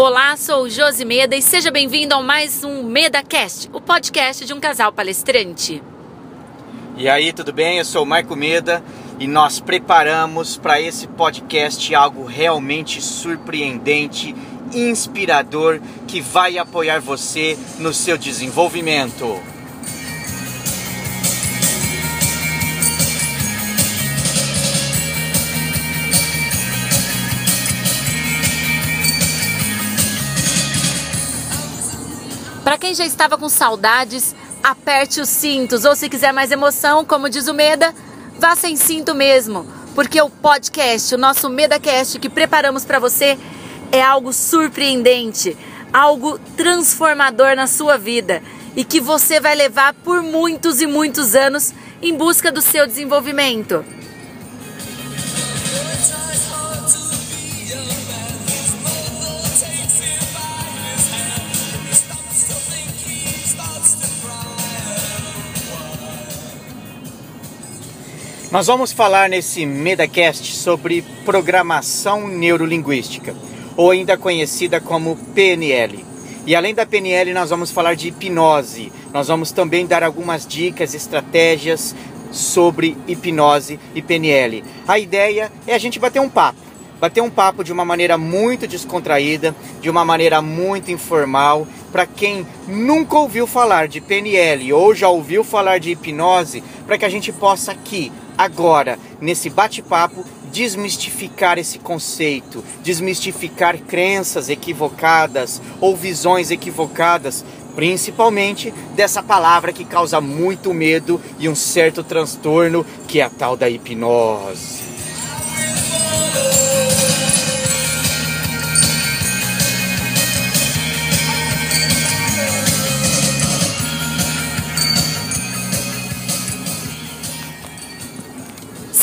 Olá, sou Josi Meda e seja bem-vindo a mais um MedaCast, o podcast de um casal palestrante. E aí, tudo bem? Eu sou o Marco Meda e nós preparamos para esse podcast algo realmente surpreendente, inspirador, que vai apoiar você no seu desenvolvimento. Quem já estava com saudades, aperte os cintos, ou se quiser mais emoção, como diz o Meda, vá sem cinto mesmo, porque o podcast, o nosso MedaCast que preparamos para você é algo surpreendente, algo transformador na sua vida. E que você vai levar por muitos e muitos anos em busca do seu desenvolvimento. Nós vamos falar nesse MedaCast sobre programação neurolinguística, ou ainda conhecida como PNL. E além da PNL, nós vamos falar de hipnose. Nós vamos também dar algumas dicas, estratégias sobre hipnose e PNL. A ideia é a gente bater um papo. Bater um papo de uma maneira muito descontraída, de uma maneira muito informal, para quem nunca ouviu falar de PNL ou já ouviu falar de hipnose, para que a gente possa aqui agora, nesse bate-papo, desmistificar esse conceito, desmistificar crenças equivocadas ou visões equivocadas, principalmente dessa palavra que causa muito medo e um certo transtorno, que é a tal da hipnose.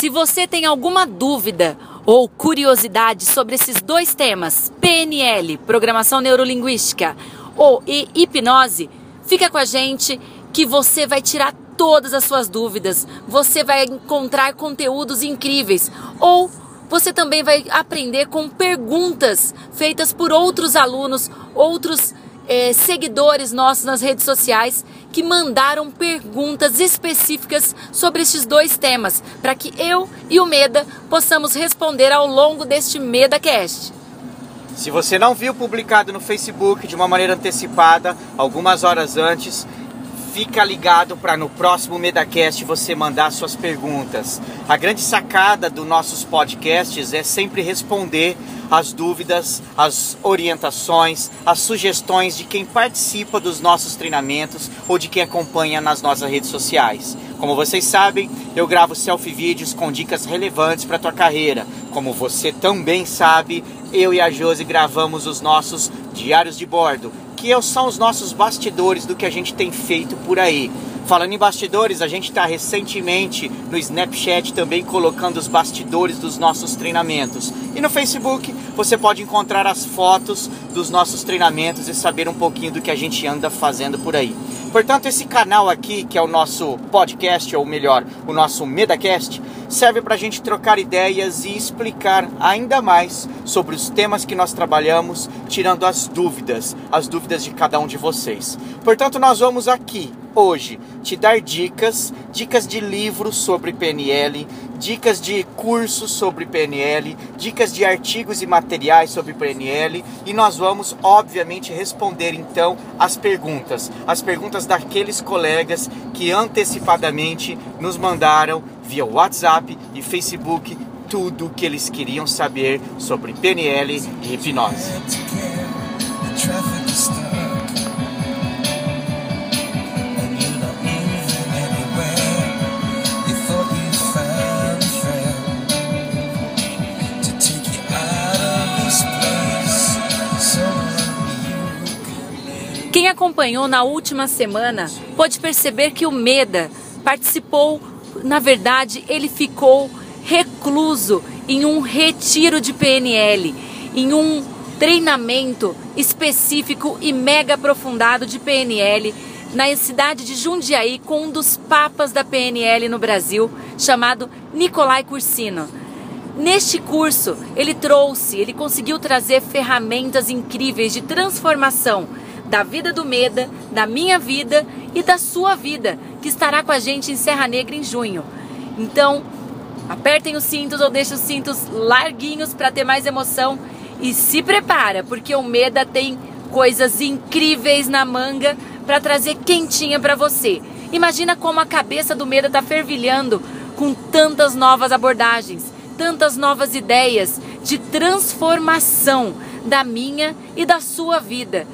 Se você tem alguma dúvida ou curiosidade sobre esses dois temas, PNL, Programação Neurolinguística, ou e hipnose, fica com a gente que você vai tirar todas as suas dúvidas. Você vai encontrar conteúdos incríveis ou você também vai aprender com perguntas feitas por outros alunos, outros é, seguidores nossos nas redes sociais que mandaram perguntas específicas sobre estes dois temas, para que eu e o Meda possamos responder ao longo deste MedaCast. Se você não viu publicado no Facebook de uma maneira antecipada, algumas horas antes, fica ligado para no próximo MedaCast você mandar suas perguntas. A grande sacada dos nossos podcasts é sempre responder as dúvidas, as orientações, as sugestões de quem participa dos nossos treinamentos ou de quem acompanha nas nossas redes sociais. Como vocês sabem, eu gravo selfie vídeos com dicas relevantes para a tua carreira. Como você também sabe, eu e a Josi gravamos os nossos diários de bordo, que são os nossos bastidores do que a gente tem feito por aí. Falando em bastidores, a gente está recentemente no Snapchat também colocando os bastidores dos nossos treinamentos. E no Facebook você pode encontrar as fotos dos nossos treinamentos e saber um pouquinho do que a gente anda fazendo por aí. Portanto, esse canal aqui, que é o nosso podcast, ou melhor, o nosso MedaCast, serve para a gente trocar ideias e explicar ainda mais sobre os temas que nós trabalhamos, tirando as dúvidas, as dúvidas de cada um de vocês. Portanto, nós vamos aqui hoje te dar dicas, dicas de livros sobre PNL, dicas de cursos sobre PNL, dicas de artigos e materiais sobre PNL e nós vamos obviamente responder então as perguntas, as perguntas daqueles colegas que antecipadamente nos mandaram via WhatsApp e Facebook tudo o que eles queriam saber sobre PNL e hipnose. Quem acompanhou na última semana pode perceber que o Meda participou, na verdade, ele ficou recluso em um retiro de PNL, em um treinamento específico e mega aprofundado de PNL na cidade de Jundiaí com um dos papas da PNL no Brasil, chamado Nicolai Cursino. Neste curso, ele trouxe, ele conseguiu trazer ferramentas incríveis de transformação da vida do Meda, da minha vida e da sua vida, que estará com a gente em Serra Negra em junho. Então, apertem os cintos ou deixem os cintos larguinhos para ter mais emoção e se prepara, porque o Meda tem coisas incríveis na manga para trazer quentinha para você. Imagina como a cabeça do Meda está fervilhando com tantas novas abordagens, tantas novas ideias de transformação da minha e da sua vida.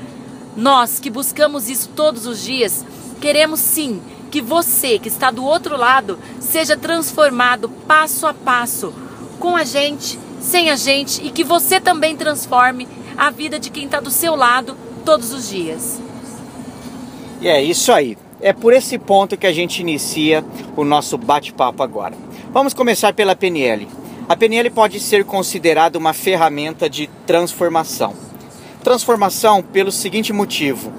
Nós que buscamos isso todos os dias, queremos sim que você que está do outro lado seja transformado passo a passo, com a gente, sem a gente e que você também transforme a vida de quem está do seu lado todos os dias. E é isso aí. É por esse ponto que a gente inicia o nosso bate-papo agora. Vamos começar pela PNL. A PNL pode ser considerada uma ferramenta de transformação. Transformação pelo seguinte motivo: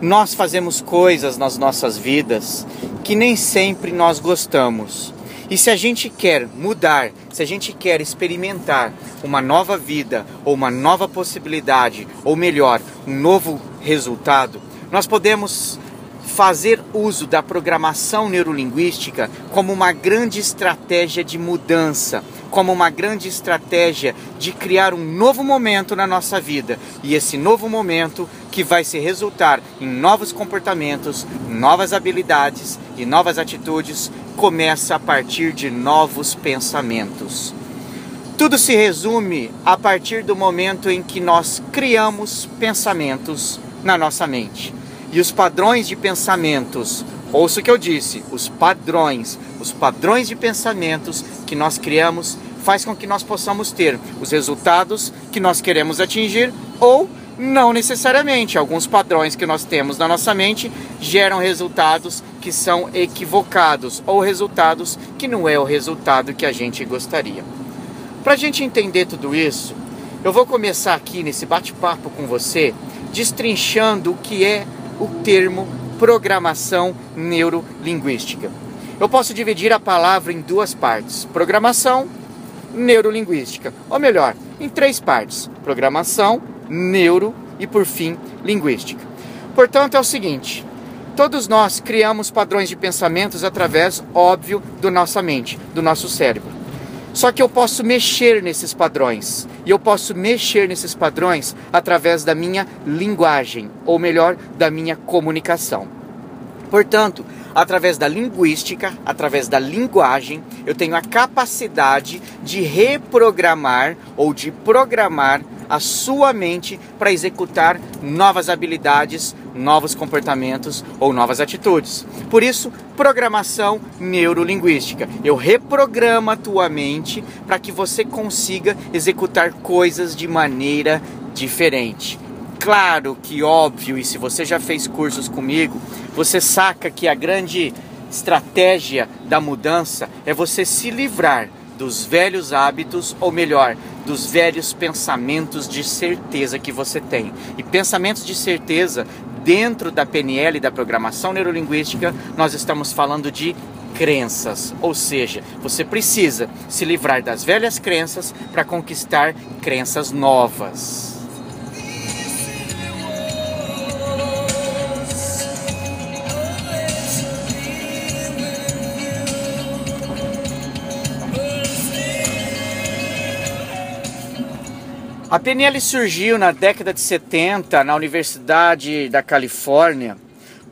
nós fazemos coisas nas nossas vidas que nem sempre nós gostamos. E se a gente quer mudar, se a gente quer experimentar uma nova vida, ou uma nova possibilidade, ou melhor, um novo resultado, nós podemos fazer uso da programação neurolinguística como uma grande estratégia de mudança, como uma grande estratégia de criar um novo momento na nossa vida. E esse novo momento que vai se resultar em novos comportamentos, novas habilidades e novas atitudes começa a partir de novos pensamentos. Tudo se resume a partir do momento em que nós criamos pensamentos na nossa mente. E os padrões de pensamentos, ouça o que eu disse, os padrões, os padrões de pensamentos que nós criamos faz com que nós possamos ter os resultados que nós queremos atingir ou não necessariamente. Alguns padrões que nós temos na nossa mente geram resultados que são equivocados ou resultados que não é o resultado que a gente gostaria. Para a gente entender tudo isso, eu vou começar aqui nesse bate-papo com você destrinchando o que é o termo programação neurolinguística. Eu posso dividir a palavra em duas partes: programação, neurolinguística, ou melhor, em três partes: programação, neuro e por fim linguística. Portanto, é o seguinte: todos nós criamos padrões de pensamentos através, óbvio, da nossa mente, do nosso cérebro. Só que eu posso mexer nesses padrões. E eu posso mexer nesses padrões através da minha linguagem, ou melhor, da minha comunicação. Portanto, através da linguística, através da linguagem, eu tenho a capacidade de reprogramar ou de programar a sua mente para executar novas habilidades, novos comportamentos ou novas atitudes. Por isso, programação neurolinguística. Eu reprogramo a tua mente para que você consiga executar coisas de maneira diferente. Claro que óbvio, e se você já fez cursos comigo, você saca que a grande estratégia da mudança é você se livrar dos velhos hábitos, ou melhor, dos velhos pensamentos de certeza que você tem. E pensamentos de certeza, dentro da PNL, da programação neurolinguística, nós estamos falando de crenças, ou seja, você precisa se livrar das velhas crenças para conquistar crenças novas. A PNL surgiu na década de 70 na Universidade da Califórnia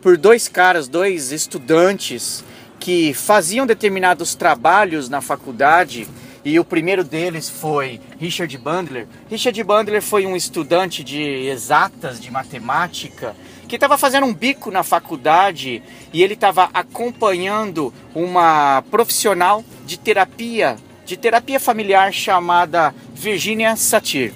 por dois caras, dois estudantes que faziam determinados trabalhos na faculdade e o primeiro deles foi Richard Bandler. Richard Bandler foi um estudante de exatas, de matemática, que estava fazendo um bico na faculdade e ele estava acompanhando uma profissional de terapia, de terapia familiar chamada Virginia Satir.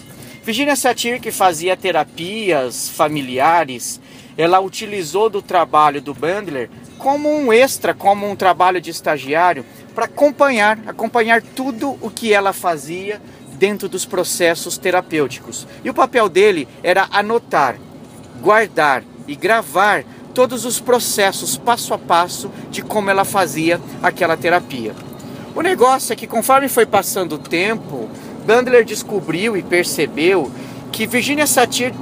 Virginia Satir, que fazia terapias familiares, ela utilizou do trabalho do Bandler como um extra, como um trabalho de estagiário, para acompanhar, acompanhar tudo o que ela fazia dentro dos processos terapêuticos. E o papel dele era anotar, guardar e gravar todos os processos passo a passo de como ela fazia aquela terapia. O negócio é que conforme foi passando o tempo, Bandler descobriu e percebeu que Virginia Satir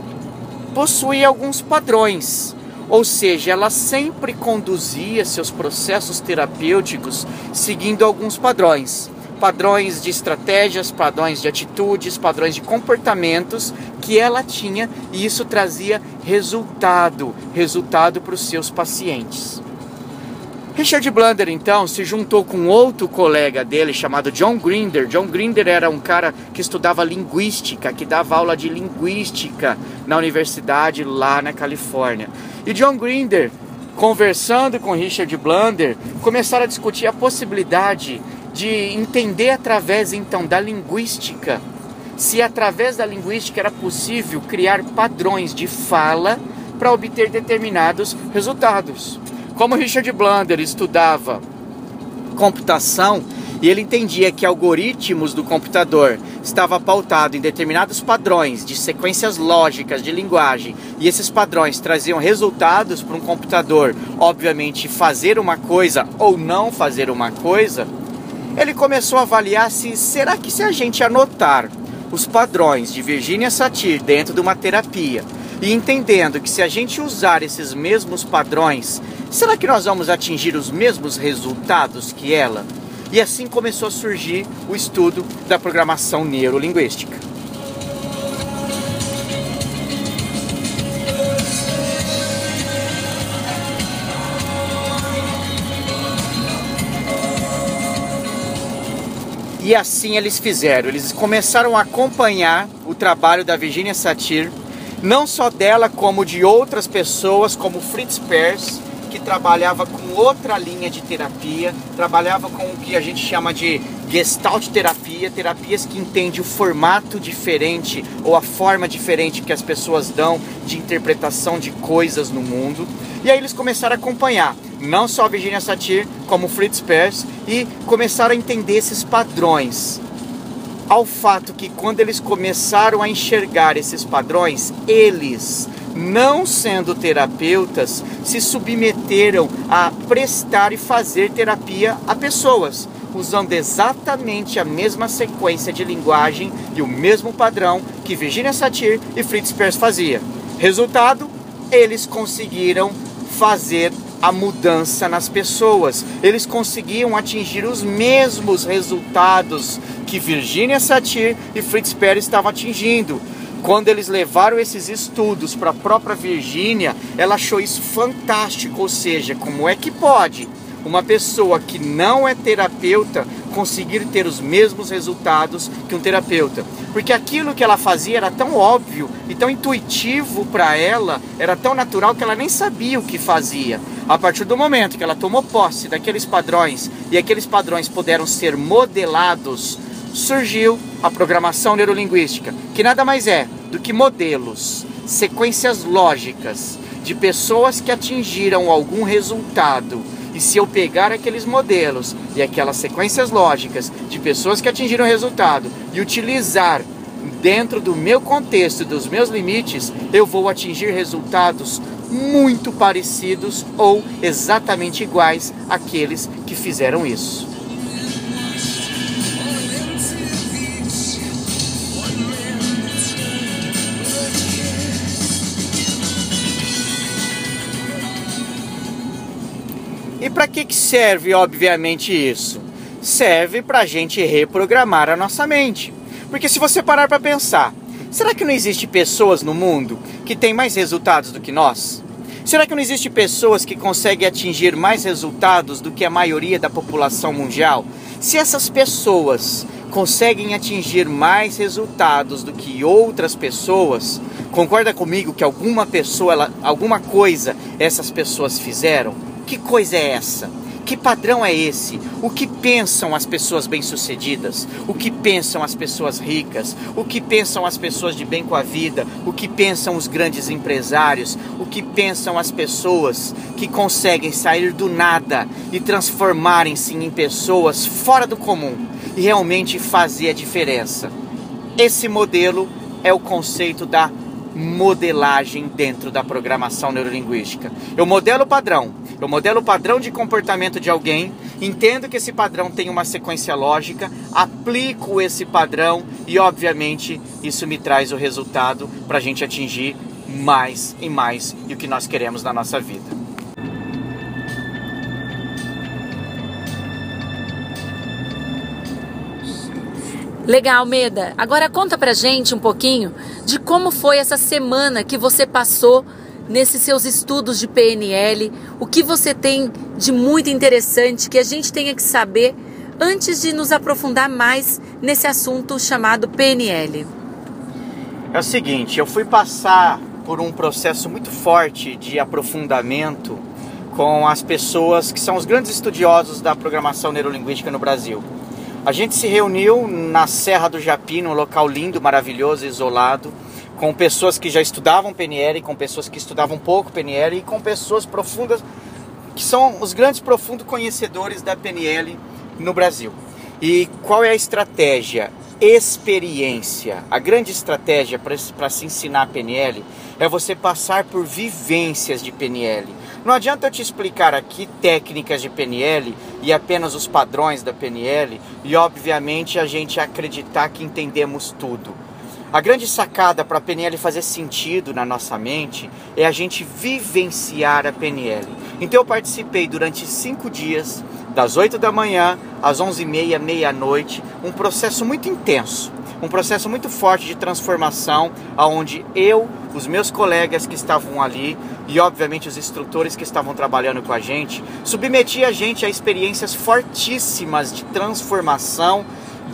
possuía alguns padrões, ou seja, ela sempre conduzia seus processos terapêuticos seguindo alguns padrões padrões de estratégias, padrões de atitudes, padrões de comportamentos que ela tinha e isso trazia resultado, resultado para os seus pacientes. Richard Blunder então se juntou com outro colega dele chamado John Grinder. John Grinder era um cara que estudava linguística, que dava aula de linguística na universidade lá na Califórnia. E John Grinder, conversando com Richard Blunder, começaram a discutir a possibilidade de entender através então da linguística, se através da linguística era possível criar padrões de fala para obter determinados resultados. Como Richard Blunder estudava computação e ele entendia que algoritmos do computador estava pautado em determinados padrões de sequências lógicas de linguagem e esses padrões traziam resultados para um computador, obviamente fazer uma coisa ou não fazer uma coisa, ele começou a avaliar se será que se a gente anotar os padrões de Virginia Satir dentro de uma terapia e entendendo que se a gente usar esses mesmos padrões, será que nós vamos atingir os mesmos resultados que ela? E assim começou a surgir o estudo da programação neurolinguística. E assim eles fizeram. Eles começaram a acompanhar o trabalho da Virginia Satir, não só dela, como de outras pessoas, como Fritz Perls, que trabalhava com outra linha de terapia, trabalhava com o que a gente chama de Gestalt terapia, terapias que entendem o formato diferente ou a forma diferente que as pessoas dão de interpretação de coisas no mundo. E aí eles começaram a acompanhar não só Virginia Satir, como Fritz Perls, e começaram a entender esses padrões. Ao fato que quando eles começaram a enxergar esses padrões, eles, não sendo terapeutas, se submeteram a prestar e fazer terapia a pessoas, usando exatamente a mesma sequência de linguagem e o mesmo padrão que Virginia Satir e Fritz Perls fazia. Resultado, eles conseguiram fazer a mudança nas pessoas. Eles conseguiam atingir os mesmos resultados que Virginia Satir e Fritz Perls estavam atingindo. Quando eles levaram esses estudos para a própria Virginia, ela achou isso fantástico, ou seja, como é que pode uma pessoa que não é terapeuta conseguir ter os mesmos resultados que um terapeuta. Porque aquilo que ela fazia era tão óbvio e tão intuitivo para ela, era tão natural que ela nem sabia o que fazia. A partir do momento que ela tomou posse daqueles padrões e aqueles padrões puderam ser modelados, surgiu a programação neurolinguística, que nada mais é do que modelos, sequências lógicas de pessoas que atingiram algum resultado e se eu pegar aqueles modelos e aquelas sequências lógicas de pessoas que atingiram resultado e utilizar dentro do meu contexto, dos meus limites, eu vou atingir resultados muito parecidos ou exatamente iguais àqueles que fizeram isso. E para que, que serve, obviamente, isso? Serve para a gente reprogramar a nossa mente. Porque se você parar para pensar, será que não existe pessoas no mundo que têm mais resultados do que nós? Será que não existe pessoas que conseguem atingir mais resultados do que a maioria da população mundial? Se essas pessoas conseguem atingir mais resultados do que outras pessoas, concorda comigo que alguma pessoa, alguma coisa essas pessoas fizeram? Que coisa é essa? Que padrão é esse? O que pensam as pessoas bem-sucedidas? O que pensam as pessoas ricas? O que pensam as pessoas de bem com a vida? O que pensam os grandes empresários? O que pensam as pessoas que conseguem sair do nada e transformarem-se em pessoas fora do comum e realmente fazer a diferença? Esse modelo é o conceito da modelagem dentro da programação neurolinguística. Eu modelo o padrão, eu modelo o padrão de comportamento de alguém entendo que esse padrão tem uma sequência lógica, aplico esse padrão e, obviamente, isso me traz o resultado para a gente atingir mais e mais e o que nós queremos na nossa vida. Legal, Meda. Agora conta pra gente um pouquinho de como foi essa semana que você passou nesses seus estudos de PNL, o que você tem de muito interessante que a gente tenha que saber antes de nos aprofundar mais nesse assunto chamado PNL. É o seguinte, eu fui passar por um processo muito forte de aprofundamento com as pessoas que são os grandes estudiosos da programação neurolinguística no Brasil. A gente se reuniu na Serra do Japi, num local lindo, maravilhoso, isolado, com pessoas que já estudavam PNL, com pessoas que estudavam pouco PNL e com pessoas profundas, que são os grandes profundos conhecedores da PNL no Brasil. E qual é a estratégia? Experiência. A grande estratégia para se ensinar PNL é você passar por vivências de PNL não adianta eu te explicar aqui técnicas de PNL e apenas os padrões da PNL e, obviamente, a gente acreditar que entendemos tudo. A grande sacada para a PNL fazer sentido na nossa mente é a gente vivenciar a PNL. Então eu participei durante cinco dias, das 8 da manhã às 11h30, meia-noite, um processo muito intenso um processo muito forte de transformação, aonde eu, os meus colegas que estavam ali e obviamente os instrutores que estavam trabalhando com a gente, submetia a gente a experiências fortíssimas de transformação,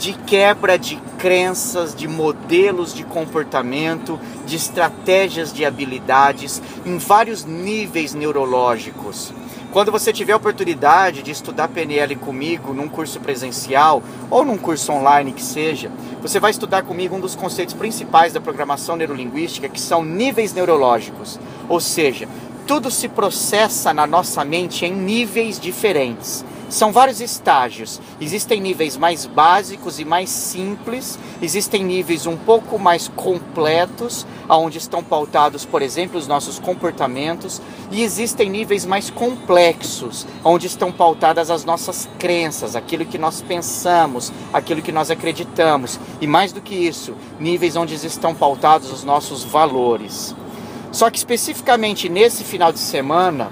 de quebra de crenças, de modelos de comportamento, de estratégias de habilidades em vários níveis neurológicos. Quando você tiver a oportunidade de estudar PNL comigo num curso presencial ou num curso online que seja, você vai estudar comigo um dos conceitos principais da programação neurolinguística, que são níveis neurológicos. Ou seja, tudo se processa na nossa mente em níveis diferentes. São vários estágios. Existem níveis mais básicos e mais simples, existem níveis um pouco mais completos, onde estão pautados, por exemplo, os nossos comportamentos, e existem níveis mais complexos, onde estão pautadas as nossas crenças, aquilo que nós pensamos, aquilo que nós acreditamos, e mais do que isso, níveis onde estão pautados os nossos valores. Só que especificamente nesse final de semana,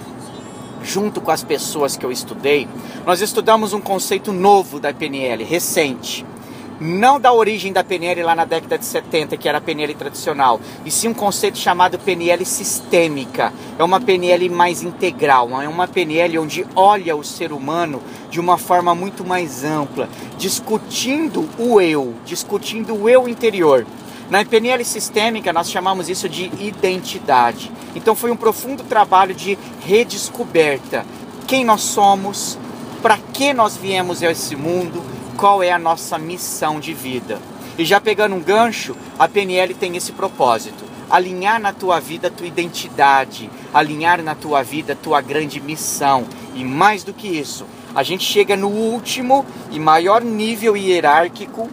junto com as pessoas que eu estudei, nós estudamos um conceito novo da PNL, recente. Não da origem da PNL lá na década de 70, que era a PNL tradicional, e sim um conceito chamado PNL sistêmica. É uma PNL mais integral, é uma PNL onde olha o ser humano de uma forma muito mais ampla, discutindo o eu, discutindo o eu interior. Na PNL sistêmica, nós chamamos isso de identidade. Então, foi um profundo trabalho de redescoberta. Quem nós somos, para que nós viemos a esse mundo, qual é a nossa missão de vida. E já pegando um gancho, a PNL tem esse propósito: alinhar na tua vida a tua identidade, alinhar na tua vida a tua grande missão. E mais do que isso, a gente chega no último e maior nível hierárquico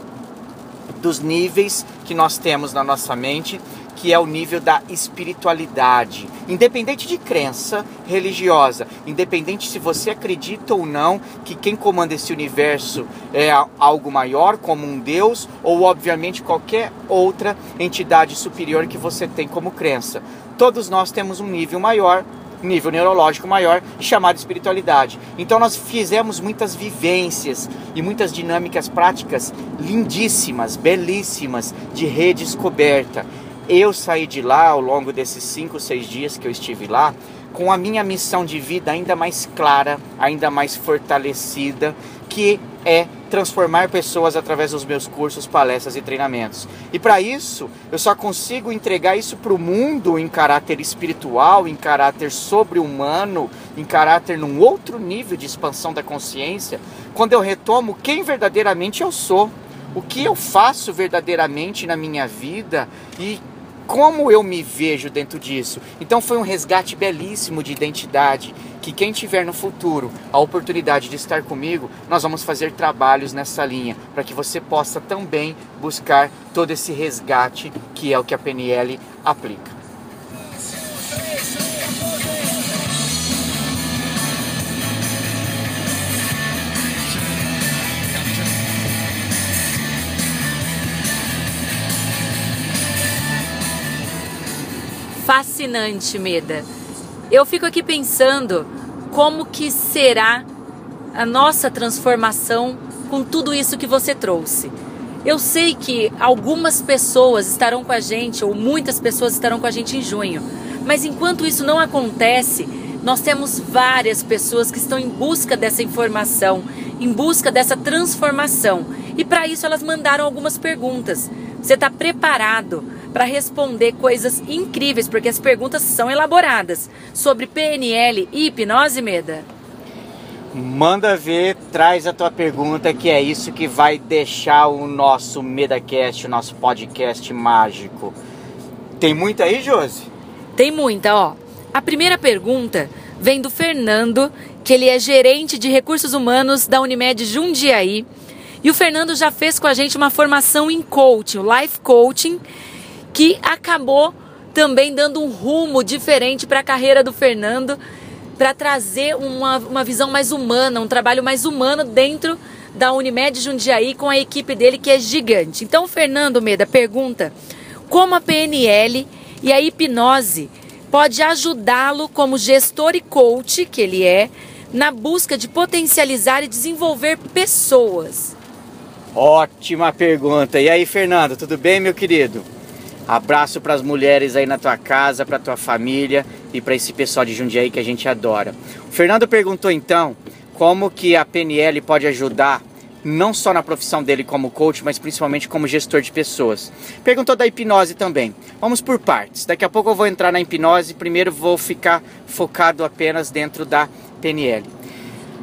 dos níveis que nós temos na nossa mente, que é o nível da espiritualidade. Independente de crença religiosa, independente se você acredita ou não que quem comanda esse universo é algo maior, como um Deus, ou obviamente qualquer outra entidade superior que você tem como crença. Todos nós temos um nível maior nível neurológico maior, chamado espiritualidade. Então nós fizemos muitas vivências e muitas dinâmicas práticas lindíssimas, belíssimas, de redescoberta. Eu saí de lá ao longo desses cinco, seis dias que eu estive lá, com a minha missão de vida ainda mais clara, ainda mais fortalecida, que é transformar pessoas através dos meus cursos, palestras e treinamentos. E para isso, eu só consigo entregar isso para o mundo em caráter espiritual, em caráter sobre-humano, em caráter num outro nível de expansão da consciência, quando eu retomo quem verdadeiramente eu sou, o que eu faço verdadeiramente na minha vida e como eu me vejo dentro disso. Então foi um resgate belíssimo de identidade que quem tiver no futuro a oportunidade de estar comigo, nós vamos fazer trabalhos nessa linha para que você possa também buscar todo esse resgate que é o que a PNL aplica. Fascinante, Meda. Eu fico aqui pensando como que será a nossa transformação com tudo isso que você trouxe. Eu sei que algumas pessoas estarão com a gente, ou muitas pessoas estarão com a gente em junho, mas enquanto isso não acontece, nós temos várias pessoas que estão em busca dessa informação, em busca dessa transformação. E para isso elas mandaram algumas perguntas. Você está preparado para responder coisas incríveis, porque as perguntas são elaboradas sobre PNL e hipnose, Meda? Manda ver, traz a tua pergunta, que é isso que vai deixar o nosso MedaCast, o nosso podcast mágico. Tem muita aí, Josi? Tem muita, ó. A primeira pergunta vem do Fernando, que ele é gerente de recursos humanos da Unimed Jundiaí. E o Fernando já fez com a gente uma formação em coaching, life coaching, que acabou também dando um rumo diferente para a carreira do Fernando para trazer uma, uma visão mais humana, um trabalho mais humano dentro da Unimed Jundiaí com a equipe dele que é gigante. Então, o Fernando Meda pergunta como a PNL e a hipnose pode ajudá-lo como gestor e coach que ele é na busca de potencializar e desenvolver pessoas. Ótima pergunta. E aí, Fernando, tudo bem, meu querido? Abraço para as mulheres aí na tua casa, para tua família e para esse pessoal de Jundiaí que a gente adora. O Fernando perguntou então como que a PNL pode ajudar não só na profissão dele como coach, mas principalmente como gestor de pessoas. Perguntou da hipnose também. Vamos por partes. Daqui a pouco eu vou entrar na hipnose, primeiro vou ficar focado apenas dentro da PNL.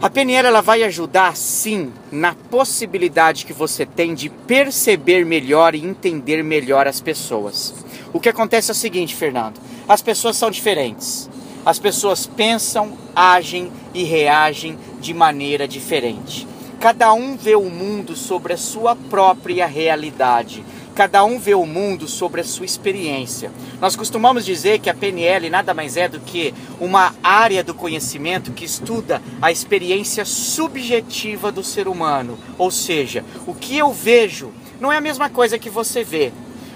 A PNL ela vai ajudar sim na possibilidade que você tem de perceber melhor e entender melhor as pessoas. O que acontece é o seguinte, Fernando: as pessoas são diferentes. As pessoas pensam, agem e reagem de maneira diferente. Cada um vê o mundo sobre a sua própria realidade. Cada um vê o mundo sobre a sua experiência. Nós costumamos dizer que a PNL nada mais é do que uma área do conhecimento que estuda a experiência subjetiva do ser humano. Ou seja, o que eu vejo não é a mesma coisa que você vê.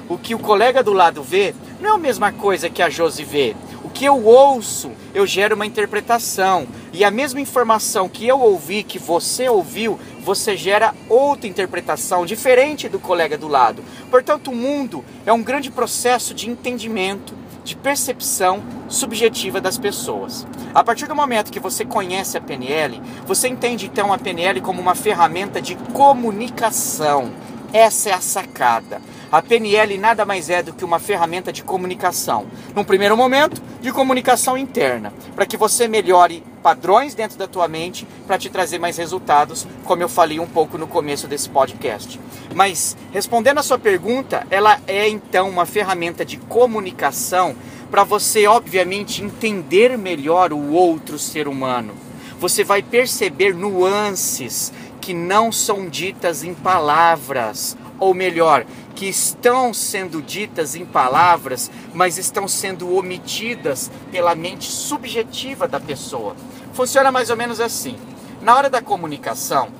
O que o colega do lado vê não é a mesma coisa que a Josi vê. O que eu ouço, eu gero uma interpretação. E a mesma informação que eu ouvi, que você ouviu, você gera outra interpretação diferente do colega do lado. Portanto, o mundo é um grande processo de entendimento, de percepção subjetiva das pessoas. A partir do momento que você conhece a PNL, você entende então a PNL como uma ferramenta de comunicação. Essa é a sacada. A PNL nada mais é do que uma ferramenta de comunicação. Num primeiro momento, de comunicação interna, para que você melhore padrões dentro da tua mente para te trazer mais resultados, como eu falei um pouco no começo desse podcast. Mas respondendo a sua pergunta, ela é então uma ferramenta de comunicação para você obviamente entender melhor o outro ser humano. Você vai perceber nuances que não são ditas em palavras, ou melhor, que estão sendo ditas em palavras, mas estão sendo omitidas pela mente subjetiva da pessoa. Funciona mais ou menos assim. Na hora da comunicação,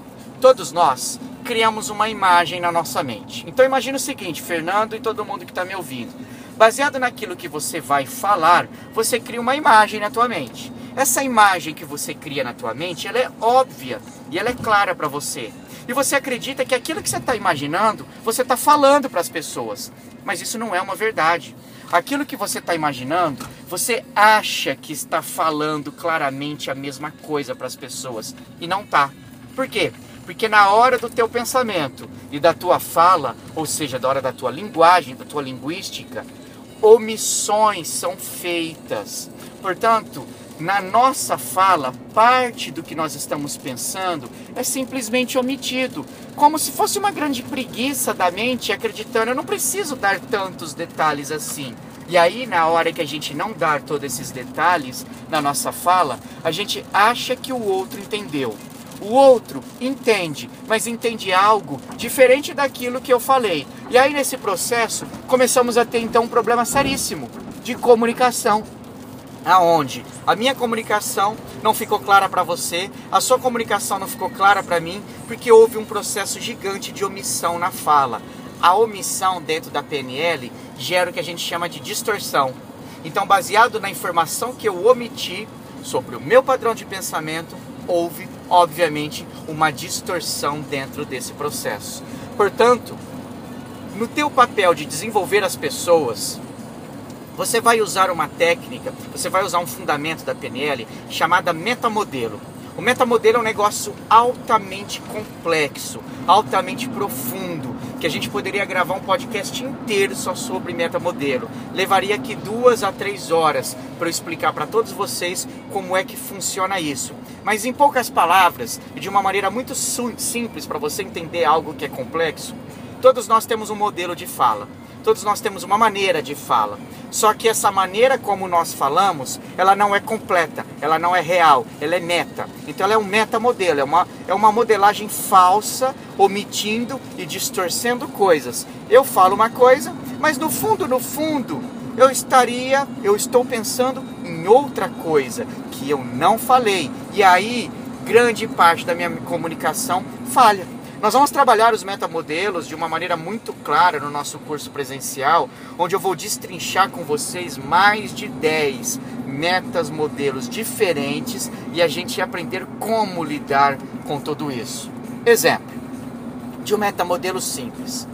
todos nós criamos uma imagem na nossa mente. Então imagine o seguinte, Fernando e todo mundo que está me ouvindo. Baseado naquilo que você vai falar, você cria uma imagem na tua mente. Essa imagem que você cria na tua mente, ela é óbvia e ela é clara para você. E você acredita que aquilo que você está imaginando, você está falando para as pessoas. Mas isso não é uma verdade. Aquilo que você está imaginando, você acha que está falando claramente a mesma coisa para as pessoas. E não tá. Por quê? Porque na hora do teu pensamento e da tua fala, ou seja, da hora da tua linguagem, da tua linguística, omissões são feitas. Portanto, na nossa fala, parte do que nós estamos pensando é simplesmente omitido, como se fosse uma grande preguiça da mente acreditando, eu não preciso dar tantos detalhes assim. E aí, na hora que a gente não dar todos esses detalhes na nossa fala, a gente acha que o outro entendeu. O outro entende, mas entende algo diferente daquilo que eu falei. E aí, nesse processo, começamos a ter então um problema seríssimo de comunicação aonde a minha comunicação não ficou clara para você, a sua comunicação não ficou clara para mim, porque houve um processo gigante de omissão na fala. A omissão dentro da PNL gera o que a gente chama de distorção. Então, baseado na informação que eu omiti sobre o meu padrão de pensamento, houve, obviamente, uma distorção dentro desse processo. Portanto, no teu papel de desenvolver as pessoas, você vai usar uma técnica, você vai usar um fundamento da PNL chamada metamodelo. O metamodelo é um negócio altamente complexo, altamente profundo, que a gente poderia gravar um podcast inteiro só sobre metamodelo. Levaria aqui duas a três horas para eu explicar para todos vocês como é que funciona isso. Mas em poucas palavras e de uma maneira muito simples para você entender algo que é complexo, todos nós temos um modelo de fala. Todos nós temos uma maneira de fala. Só que essa maneira como nós falamos, ela não é completa, ela não é real, ela é meta. Então ela é um metamodelo, é uma, é uma modelagem falsa, omitindo e distorcendo coisas. Eu falo uma coisa, mas no fundo, no fundo, eu estaria, eu estou pensando em outra coisa que eu não falei. E aí, grande parte da minha comunicação falha. Nós vamos trabalhar os metamodelos de uma maneira muito clara no nosso curso presencial, onde eu vou destrinchar com vocês mais de 10 metas modelos diferentes e a gente aprender como lidar com tudo isso. Exemplo de um metamodelo simples.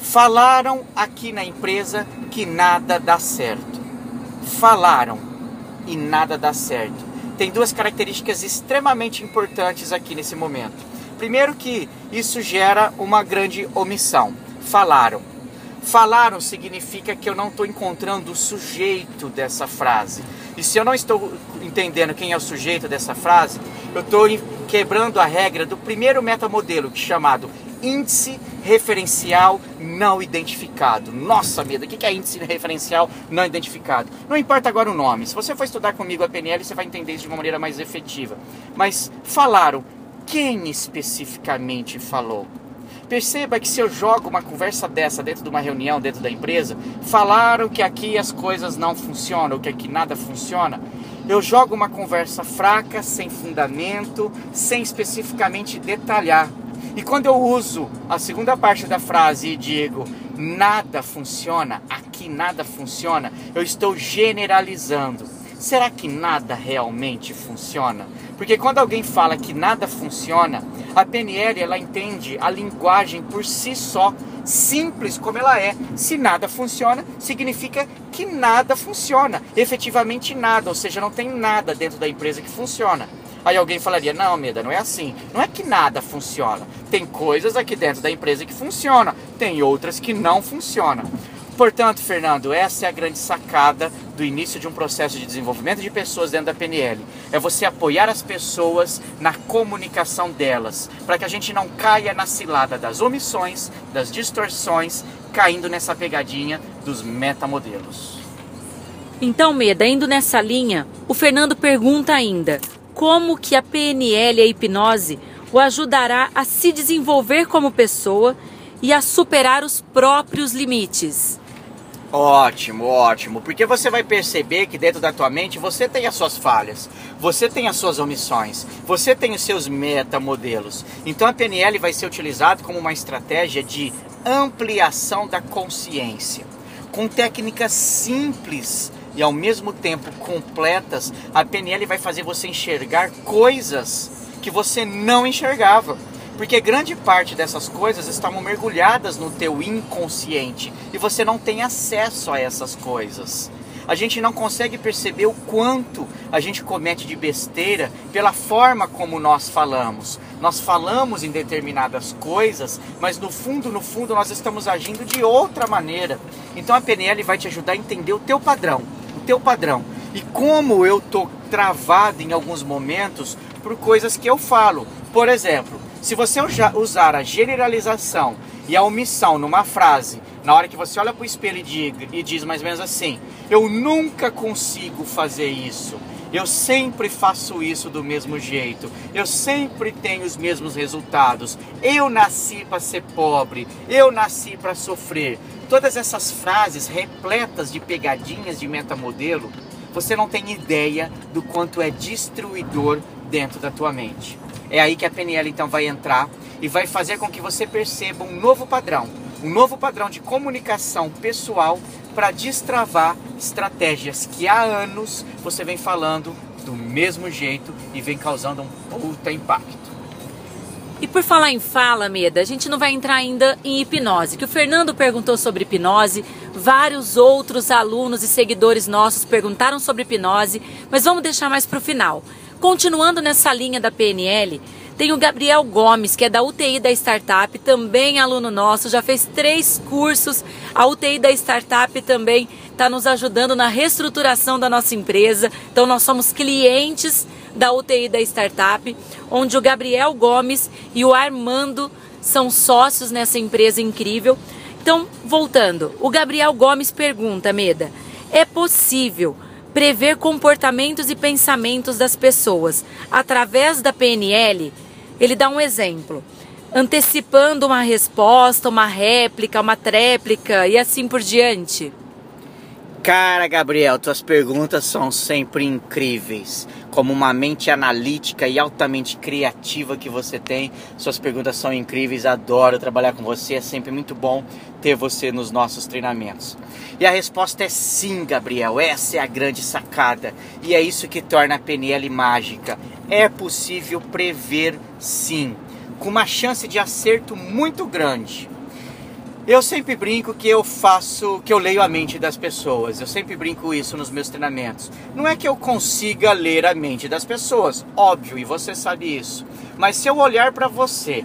Falaram aqui na empresa que nada dá certo. Falaram e nada dá certo. Tem duas características extremamente importantes aqui nesse momento. Primeiro que isso gera uma grande omissão. Falaram. Falaram significa que eu não estou encontrando o sujeito dessa frase. E se eu não estou entendendo quem é o sujeito dessa frase, eu estou quebrando a regra do primeiro metamodelo, que é chamado índice referencial não identificado. Nossa, medo, o que é índice referencial não identificado? Não importa agora o nome. Se você for estudar comigo a PNL, você vai entender isso de uma maneira mais efetiva. Mas falaram quem especificamente falou. Perceba que se eu jogo uma conversa dessa dentro de uma reunião, dentro da empresa, falaram que aqui as coisas não funcionam, que aqui nada funciona. Eu jogo uma conversa fraca, sem fundamento, sem especificamente detalhar. E quando eu uso a segunda parte da frase e digo nada funciona, aqui nada funciona, eu estou generalizando. Será que nada realmente funciona? Porque quando alguém fala que nada funciona, a PNL ela entende a linguagem por si só, simples como ela é. Se nada funciona, significa que nada funciona, efetivamente nada, ou seja, não tem nada dentro da empresa que funciona. Aí alguém falaria: "Não, Meda, não é assim. Não é que nada funciona. Tem coisas aqui dentro da empresa que funcionam, tem outras que não funcionam." Portanto, Fernando, essa é a grande sacada do início de um processo de desenvolvimento de pessoas dentro da PNL. É você apoiar as pessoas na comunicação delas, para que a gente não caia na cilada das omissões, das distorções, caindo nessa pegadinha dos metamodelos. Então, Meda, indo nessa linha, o Fernando pergunta ainda: como que a PNL e a hipnose o ajudará a se desenvolver como pessoa e a superar os próprios limites? Ótimo, ótimo. Porque você vai perceber que dentro da tua mente você tem as suas falhas, você tem as suas omissões, você tem os seus metamodelos. Então a PNL vai ser utilizado como uma estratégia de ampliação da consciência. Com técnicas simples e ao mesmo tempo completas, a PNL vai fazer você enxergar coisas que você não enxergava. Porque grande parte dessas coisas estavam mergulhadas no teu inconsciente e você não tem acesso a essas coisas. A gente não consegue perceber o quanto a gente comete de besteira pela forma como nós falamos. Nós falamos em determinadas coisas, mas no fundo, no fundo, nós estamos agindo de outra maneira. Então a PNL vai te ajudar a entender o teu padrão, o teu padrão. E como eu tô travado em alguns momentos por coisas que eu falo. Por exemplo, se você usar a generalização e a omissão numa frase, na hora que você olha para o espelho e, diz mais ou menos assim: Eu nunca consigo fazer isso. Eu sempre faço isso do mesmo jeito. Eu sempre tenho os mesmos resultados. Eu nasci para ser pobre. Eu nasci para sofrer. Todas essas frases repletas de pegadinhas de metamodelo, você não tem ideia do quanto é destruidor dentro da tua mente. É aí que a PNL então vai entrar e vai fazer com que você perceba um novo padrão, um novo padrão de comunicação pessoal para destravar estratégias que há anos você vem falando do mesmo jeito e vem causando um puta impacto. E por falar em fala, Meda, a gente não vai entrar ainda em hipnose, que o Fernando perguntou sobre hipnose, vários outros alunos e seguidores nossos perguntaram sobre hipnose, mas vamos deixar mais para o final. Continuando nessa linha da PNL, tem o Gabriel Gomes, que é da UTI da Startup, também aluno nosso, já fez três cursos. A UTI da Startup também está nos ajudando na reestruturação da nossa empresa. Então, nós somos clientes da UTI da Startup, onde o Gabriel Gomes e o Armando são sócios nessa empresa incrível. Então, voltando, o Gabriel Gomes pergunta, Meda, é possível prever comportamentos e pensamentos das pessoas através da PNL? Ele dá um exemplo, antecipando uma resposta, uma réplica, uma tréplica e assim por diante. Cara, Gabriel, tuas perguntas são sempre incríveis. Como uma mente analítica e altamente criativa que você tem, suas perguntas são incríveis. Adoro trabalhar com você, é sempre muito bom ter você nos nossos treinamentos. E a resposta é sim, Gabriel. Essa é a grande sacada. E é isso que torna a PNL mágica. É possível prever sim, com uma chance de acerto muito grande. Eu sempre brinco que eu faço, que eu leio a mente das pessoas. Eu sempre brinco isso nos meus treinamentos. Não é que eu consiga ler a mente das pessoas, óbvio, e você sabe isso. Mas se eu olhar para você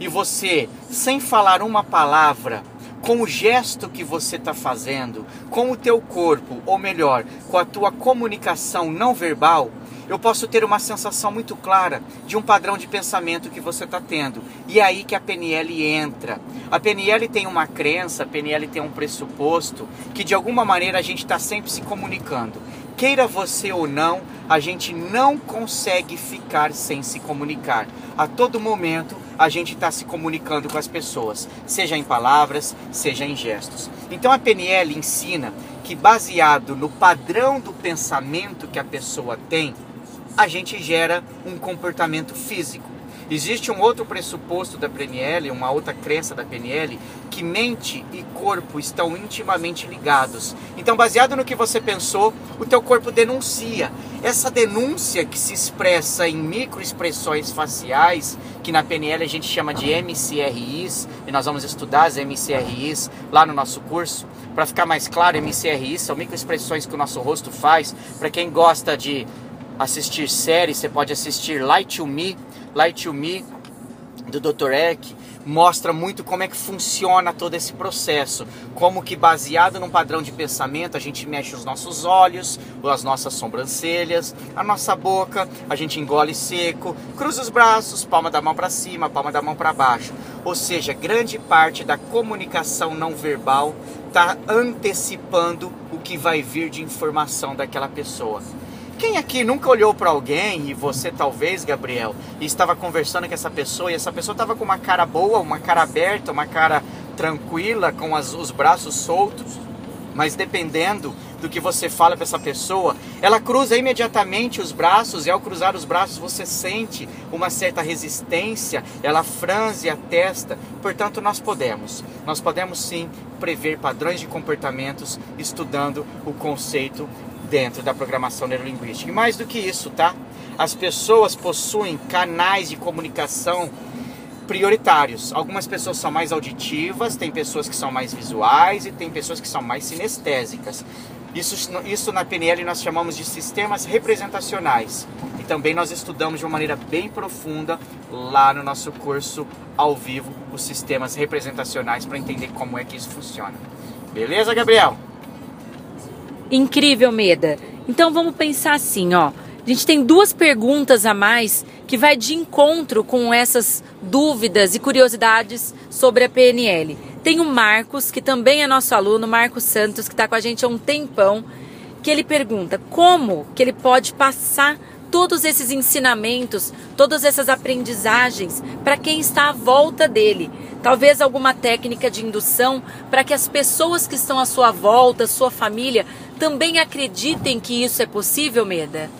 e você, sem falar uma palavra, com o gesto que você está fazendo, com o teu corpo, ou melhor, com a tua comunicação não verbal, eu posso ter uma sensação muito clara de um padrão de pensamento que você está tendo. E é aí que a PNL entra. A PNL tem uma crença, a PNL tem um pressuposto que de alguma maneira a gente está sempre se comunicando. Queira você ou não, a gente não consegue ficar sem se comunicar. A todo momento a gente está se comunicando com as pessoas, seja em palavras, seja em gestos. Então a PNL ensina que baseado no padrão do pensamento que a pessoa tem, a gente gera um comportamento físico. Existe um outro pressuposto da PNL, uma outra crença da PNL, que mente e corpo estão intimamente ligados. Então, baseado no que você pensou, o teu corpo denuncia. Essa denúncia que se expressa em microexpressões faciais, que na PNL a gente chama de MCRIs, e nós vamos estudar as MCRIs lá no nosso curso. Para ficar mais claro, MCRIs são microexpressões que o nosso rosto faz. Para quem gosta de assistir séries, você pode assistir Light to Me, Light to Me do Dr. Eck, mostra muito como é que funciona todo esse processo, como que baseado num padrão de pensamento, a gente mexe os nossos olhos, as nossas sobrancelhas, a nossa boca, a gente engole seco, cruza os braços, palma da mão para cima, palma da mão para baixo. Ou seja, grande parte da comunicação não verbal está antecipando o que vai vir de informação daquela pessoa. Quem aqui nunca olhou para alguém, e você talvez, Gabriel, e estava conversando com essa pessoa, e essa pessoa estava com uma cara boa, uma cara aberta, uma cara tranquila, com as, os braços soltos, mas dependendo do que você fala para essa pessoa, ela cruza imediatamente os braços, e ao cruzar os braços você sente uma certa resistência, ela franze a testa. Portanto, nós podemos, nós podemos sim prever padrões de comportamentos estudando o conceito dentro da programação neurolinguística. E mais do que isso, tá? As pessoas possuem canais de comunicação prioritários. Algumas pessoas são mais auditivas, tem pessoas que são mais visuais e tem pessoas que são mais sinestésicas. Isso, isso na PNL nós chamamos de sistemas representacionais. E também nós estudamos de uma maneira bem profunda lá no nosso curso ao vivo os sistemas representacionais para entender como é que isso funciona. Beleza, Gabriel? Incrível, Meda. Então vamos pensar assim, ó. A gente tem duas perguntas a mais que vai de encontro com essas dúvidas e curiosidades sobre a PNL. Tem o Marcos, que também é nosso aluno, Marcos Santos, que está com a gente há um tempão, que ele pergunta como que ele pode passar todos esses ensinamentos, todas essas aprendizagens para quem está à volta dele. Talvez alguma técnica de indução para que as pessoas que estão à sua volta, sua família, também acreditem que isso é possível, Meda?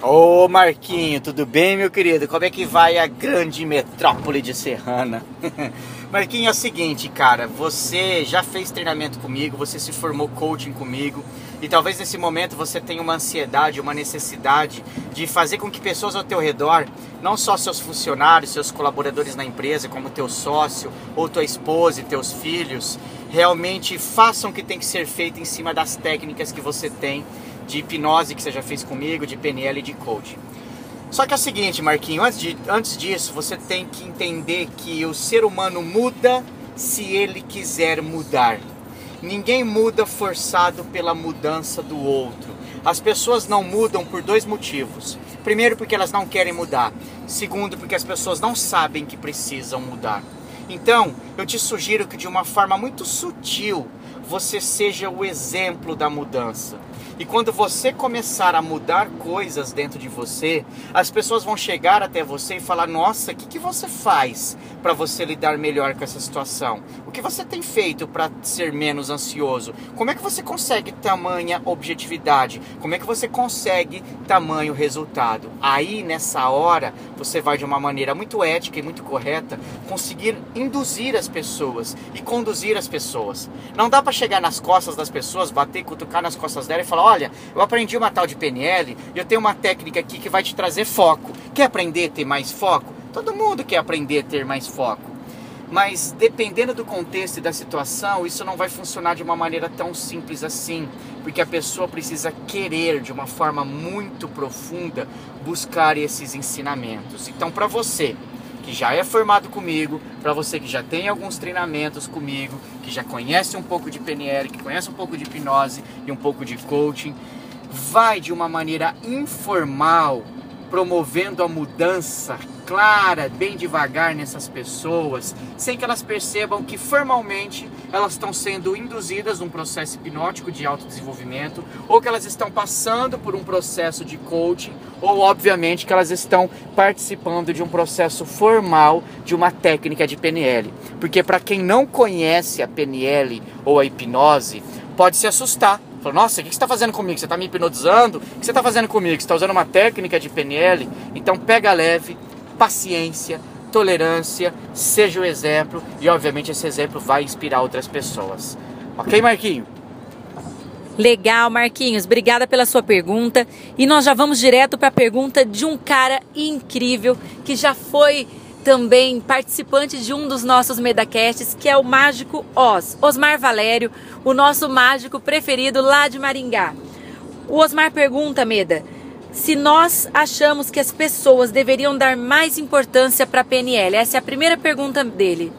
Ô Marquinho, tudo bem, meu querido? Como é que vai a grande metrópole de Serrana? Marquinho, é o seguinte, cara, você já fez treinamento comigo, você se formou coaching comigo e talvez nesse momento você tenha uma ansiedade, uma necessidade de fazer com que pessoas ao teu redor, não só seus funcionários, seus colaboradores na empresa, como teu sócio ou tua esposa e teus filhos, realmente façam o que tem que ser feito em cima das técnicas que você tem de hipnose que você já fez comigo, de PNL e de coaching. Só que é o seguinte, Marquinho, antes, de, antes disso, você tem que entender que o ser humano muda se ele quiser mudar. Ninguém muda forçado pela mudança do outro. As pessoas não mudam por dois motivos. Primeiro, porque elas não querem mudar. Segundo, porque as pessoas não sabem que precisam mudar. Então, eu te sugiro que de uma forma muito sutil você seja o exemplo da mudança. E quando você começar a mudar coisas dentro de você, as pessoas vão chegar até você e falar: Nossa, o que, que você faz para você lidar melhor com essa situação? O que você tem feito para ser menos ansioso? Como é que você consegue tamanha objetividade? Como é que você consegue tamanho resultado? Aí, nessa hora, você vai de uma maneira muito ética e muito correta conseguir induzir as pessoas e conduzir as pessoas. Não dá para chegar nas costas das pessoas, bater, cutucar nas costas dela e falar: olha, eu aprendi uma tal de PNL e eu tenho uma técnica aqui que vai te trazer foco. Quer aprender a ter mais foco? Todo mundo quer aprender a ter mais foco. Mas dependendo do contexto e da situação, isso não vai funcionar de uma maneira tão simples assim, porque a pessoa precisa querer de uma forma muito profunda buscar esses ensinamentos. Então, para você que já é formado comigo, para você que já tem alguns treinamentos comigo, que já conhece um pouco de PNL, que conhece um pouco de hipnose e um pouco de coaching, vai de uma maneira informal promovendo a mudança clara, bem devagar nessas pessoas, sem que elas percebam que formalmente elas estão sendo induzidas num processo hipnótico de autodesenvolvimento, ou que elas estão passando por um processo de coaching, ou obviamente que elas estão participando de um processo formal de uma técnica de PNL. Porque para quem não conhece a PNL ou a hipnose, pode se assustar Falou, nossa, o que você está fazendo comigo? Você está me hipnotizando? O que você está fazendo comigo? Você está usando uma técnica de PNL? Então pega leve, paciência, tolerância, seja o exemplo e obviamente esse exemplo vai inspirar outras pessoas. Ok, Marquinho? Legal, Marquinhos. Obrigada pela sua pergunta. E nós já vamos direto para a pergunta de um cara incrível que já foi também participante de um dos nossos Medacasts, que é o Mágico Oz, Osmar Valério, o nosso mágico preferido lá de Maringá. O Osmar pergunta, Meda, se nós achamos que as pessoas deveriam dar mais importância para a PNL. Essa é a primeira pergunta dele.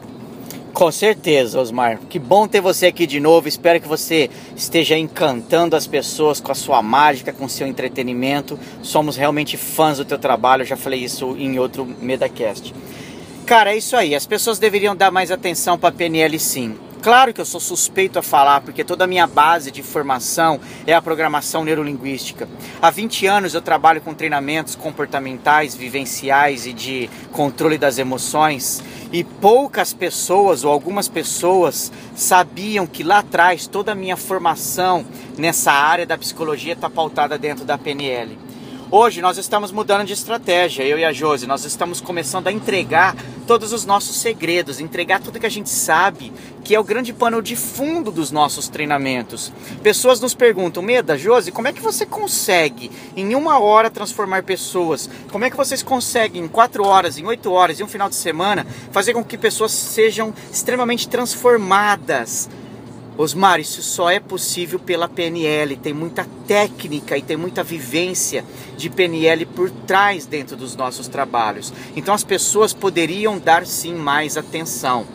Com certeza, Osmar. Que bom ter você aqui de novo. Espero que você esteja encantando as pessoas com a sua mágica, com o seu entretenimento. Somos realmente fãs do teu trabalho. Eu já falei isso em outro MedaCast. Cara, é isso aí. As pessoas deveriam dar mais atenção para a PNL sim. Claro que eu sou suspeito a falar, porque toda a minha base de formação é a programação neurolinguística. Há 20 anos eu trabalho com treinamentos comportamentais, vivenciais e de controle das emoções, e poucas pessoas ou algumas pessoas sabiam que lá atrás toda a minha formação nessa área da psicologia está pautada dentro da PNL. Hoje nós estamos mudando de estratégia, eu e a Josi. Nós estamos começando a entregar todos os nossos segredos, entregar tudo que a gente sabe, que é o grande pano de fundo dos nossos treinamentos. Pessoas nos perguntam, Meda, Josi, como é que você consegue em uma hora transformar pessoas? Como é que vocês conseguem em quatro horas, em oito horas, em um final de semana, fazer com que pessoas sejam extremamente transformadas? Osmar, isso só é possível pela PNL. Tem muita técnica e tem muita vivência de PNL por trás dentro dos nossos trabalhos. Então as pessoas poderiam dar sim mais atenção.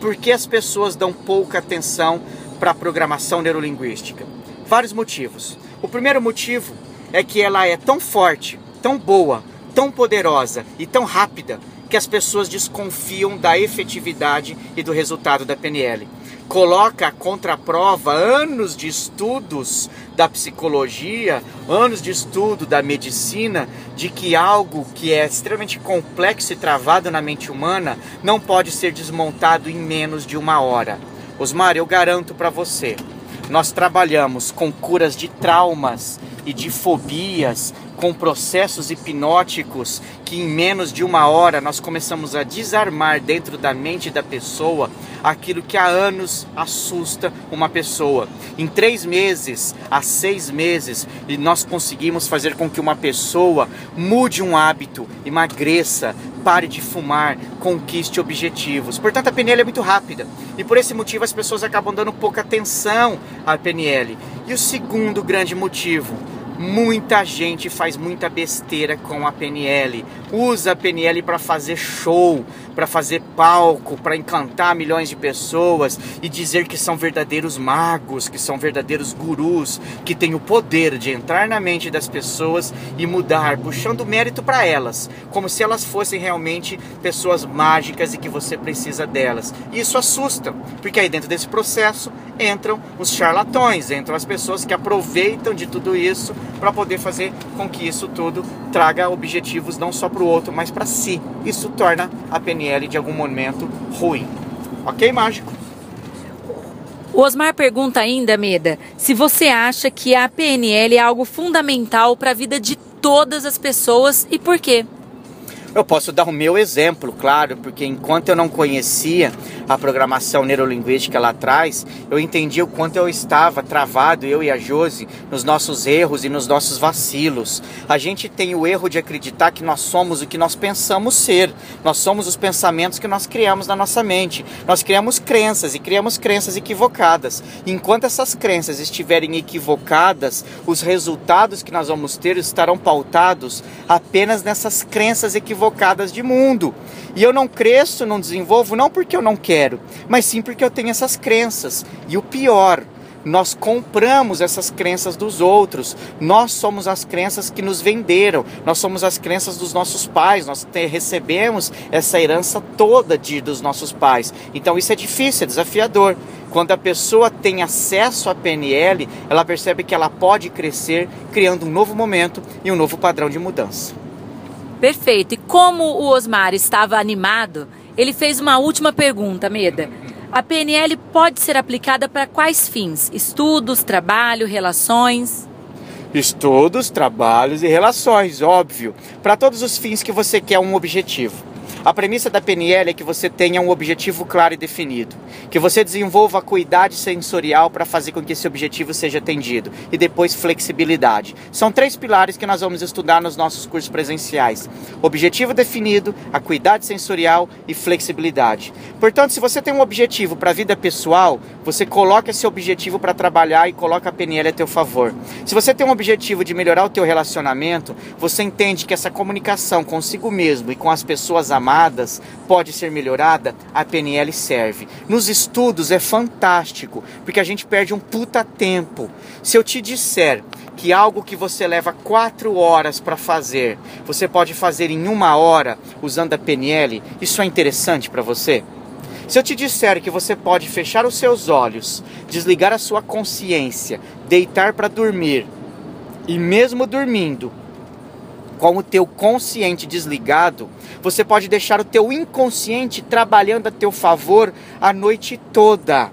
Por que as pessoas dão pouca atenção para a programação neurolinguística? Vários motivos. O primeiro motivo é que ela é tão forte, tão boa, tão poderosa e tão rápida que as pessoas desconfiam da efetividade e do resultado da PNL coloca a contraprova anos de estudos da psicologia, anos de estudo da medicina, de que algo que é extremamente complexo e travado na mente humana não pode ser desmontado em menos de uma hora. Osmar, eu garanto para você, nós trabalhamos com curas de traumas e de fobias, com processos hipnóticos que em menos de uma hora nós começamos a desarmar dentro da mente da pessoa aquilo que há anos assusta uma pessoa. Em três meses a seis meses, nós conseguimos fazer com que uma pessoa mude um hábito, emagreça, pare de fumar, conquiste objetivos. Portanto, a PNL é muito rápida e por esse motivo as pessoas acabam dando pouca atenção à PNL. E o segundo grande motivo, Muita gente faz muita besteira com a PNL. Usa a PNL para fazer show, para fazer palco, para encantar milhões de pessoas e dizer que são verdadeiros magos, que são verdadeiros gurus, que têm o poder de entrar na mente das pessoas e mudar, puxando mérito para elas, como se elas fossem realmente pessoas mágicas e que você precisa delas. Isso assusta, porque aí dentro desse processo entram os charlatões, entram as pessoas que aproveitam de tudo isso para poder fazer com que isso tudo traga objetivos não só para o outro, mas para si. Isso torna a PNL de algum momento ruim. Ok, mágico? O Osmar pergunta ainda, Meda, se você acha que a PNL é algo fundamental para a vida de todas as pessoas e por quê? Eu posso dar o meu exemplo, claro, porque enquanto eu não conhecia a programação neurolinguística lá atrás, eu entendi o quanto eu estava travado, eu e a Josi, nos nossos erros e nos nossos vacilos. A gente tem o erro de acreditar que nós somos o que nós pensamos ser. Nós somos os pensamentos que nós criamos na nossa mente. Nós criamos crenças e criamos crenças equivocadas. Enquanto essas crenças estiverem equivocadas, os resultados que nós vamos ter estarão pautados apenas nessas crenças equivocadas de mundo. E eu não cresço, não desenvolvo, não porque eu não quero, mas sim porque eu tenho essas crenças. E o pior, nós compramos essas crenças dos outros. Nós somos as crenças que nos venderam. Nós somos as crenças dos nossos pais. Nós te, recebemos essa herança toda de, dos nossos pais. Então isso é difícil, é desafiador. Quando a pessoa tem acesso à PNL, ela percebe que ela pode crescer criando um novo momento e um novo padrão de mudança. Perfeito. E como o Osmar estava animado, ele fez uma última pergunta, Meda. A PNL pode ser aplicada para quais fins? Estudos, trabalho, relações? Estudos, trabalhos e relações, óbvio. Para todos os fins que você quer um objetivo. A premissa da PNL é que você tenha um objetivo claro e definido, que você desenvolva a acuidade sensorial para fazer com que esse objetivo seja atendido e depois flexibilidade. São três pilares que nós vamos estudar nos nossos cursos presenciais: objetivo definido, acuidade sensorial e flexibilidade. Portanto, se você tem um objetivo para a vida pessoal, você coloca esse objetivo para trabalhar e coloca a PNL a teu favor. Se você tem um objetivo de melhorar o teu relacionamento, você entende que essa comunicação consigo mesmo e com as pessoas amadas amadas pode ser melhorada, a PNL serve. Nos estudos é fantástico, porque a gente perde um puta tempo. Se eu te disser que algo que você leva quatro horas para fazer, você pode fazer em uma hora usando a PNL, isso é interessante para você? Se eu te disser que você pode fechar os seus olhos, desligar a sua consciência, deitar para dormir, e mesmo dormindo, com o teu consciente desligado, você pode deixar o teu inconsciente trabalhando a teu favor a noite toda.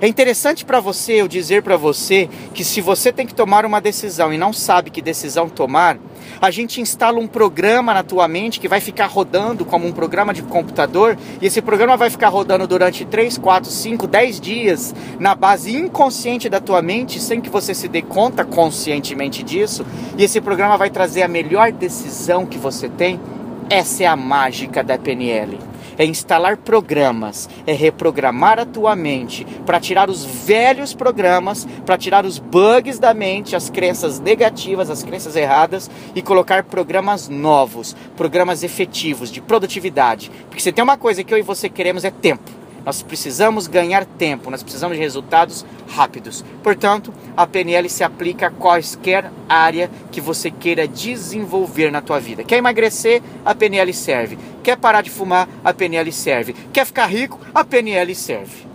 É interessante para você eu dizer para você que se você tem que tomar uma decisão e não sabe que decisão tomar, a gente instala um programa na tua mente que vai ficar rodando como um programa de computador, e esse programa vai ficar rodando durante 3, 4, 5, 10 dias na base inconsciente da tua mente, sem que você se dê conta conscientemente disso, e esse programa vai trazer a melhor decisão que você tem. Essa é a mágica da PNL é instalar programas, é reprogramar a tua mente para tirar os velhos programas, para tirar os bugs da mente, as crenças negativas, as crenças erradas e colocar programas novos, programas efetivos de produtividade. Porque se tem uma coisa que eu e você queremos é tempo. Nós precisamos ganhar tempo, nós precisamos de resultados rápidos. Portanto, a PNL se aplica a qualquer área que você queira desenvolver na tua vida. Quer emagrecer? A PNL serve. Quer parar de fumar? A PNL serve. Quer ficar rico? A PNL serve.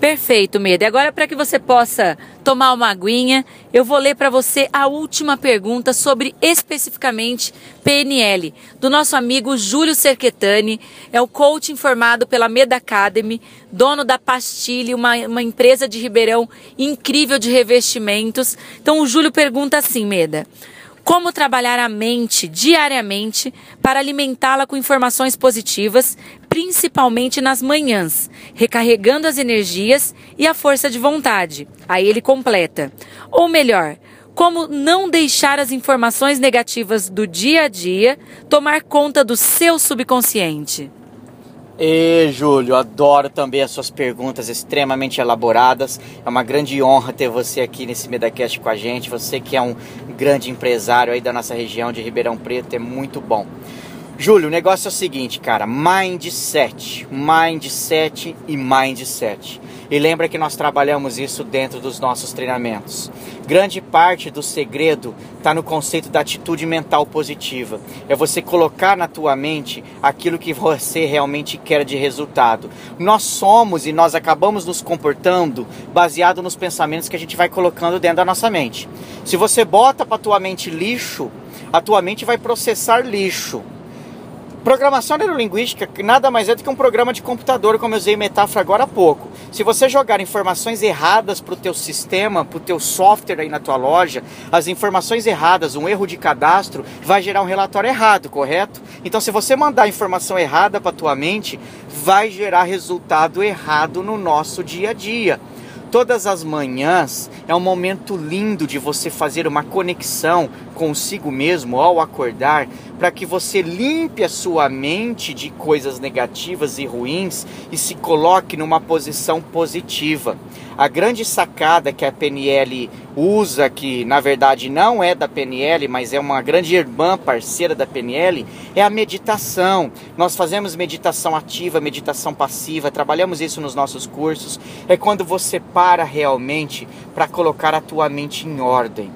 Perfeito, Meda. Agora, para que você possa tomar uma aguinha, eu vou ler para você a última pergunta sobre especificamente PNL, do nosso amigo Júlio Cerquetani, é o coach informado pela Meda Academy, dono da Pastilhe, uma, uma empresa de Ribeirão incrível de revestimentos. Então o Júlio pergunta assim, Meda. Como trabalhar a mente diariamente para alimentá-la com informações positivas, principalmente nas manhãs, recarregando as energias e a força de vontade. Aí ele completa. Ou melhor, como não deixar as informações negativas do dia a dia tomar conta do seu subconsciente. E Júlio, adoro também as suas perguntas extremamente elaboradas. É uma grande honra ter você aqui nesse Medacast com a gente. Você que é um grande empresário aí da nossa região de Ribeirão Preto, é muito bom. Júlio, o negócio é o seguinte, cara, mindset, mindset e mindset. E lembra que nós trabalhamos isso dentro dos nossos treinamentos. Grande parte do segredo está no conceito da atitude mental positiva. É você colocar na tua mente aquilo que você realmente quer de resultado. Nós somos e nós acabamos nos comportando baseado nos pensamentos que a gente vai colocando dentro da nossa mente. Se você bota para tua mente lixo, a tua mente vai processar lixo. Programação neurolinguística nada mais é do que um programa de computador, como eu usei metáfora agora há pouco. Se você jogar informações erradas para o teu sistema, para o teu software aí na tua loja, as informações erradas, um erro de cadastro, vai gerar um relatório errado, correto? Então, se você mandar informação errada para tua mente, vai gerar resultado errado no nosso dia a dia. Todas as manhãs é um momento lindo de você fazer uma conexão consigo mesmo ao acordar, para que você limpe a sua mente de coisas negativas e ruins e se coloque numa posição positiva. A grande sacada que a PNL usa, que na verdade não é da PNL, mas é uma grande irmã parceira da PNL, é a meditação. Nós fazemos meditação ativa, meditação passiva, trabalhamos isso nos nossos cursos. É quando você para realmente para colocar a tua mente em ordem.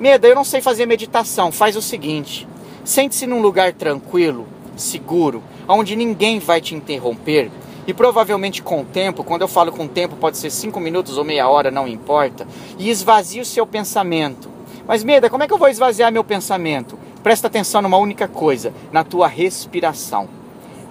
Meda, eu não sei fazer meditação. Faz o seguinte: sente-se num lugar tranquilo, seguro, onde ninguém vai te interromper e provavelmente com o tempo, quando eu falo com o tempo, pode ser 5 minutos ou meia hora, não importa, e esvazie o seu pensamento. Mas Meda, como é que eu vou esvaziar meu pensamento? Presta atenção numa única coisa, na tua respiração.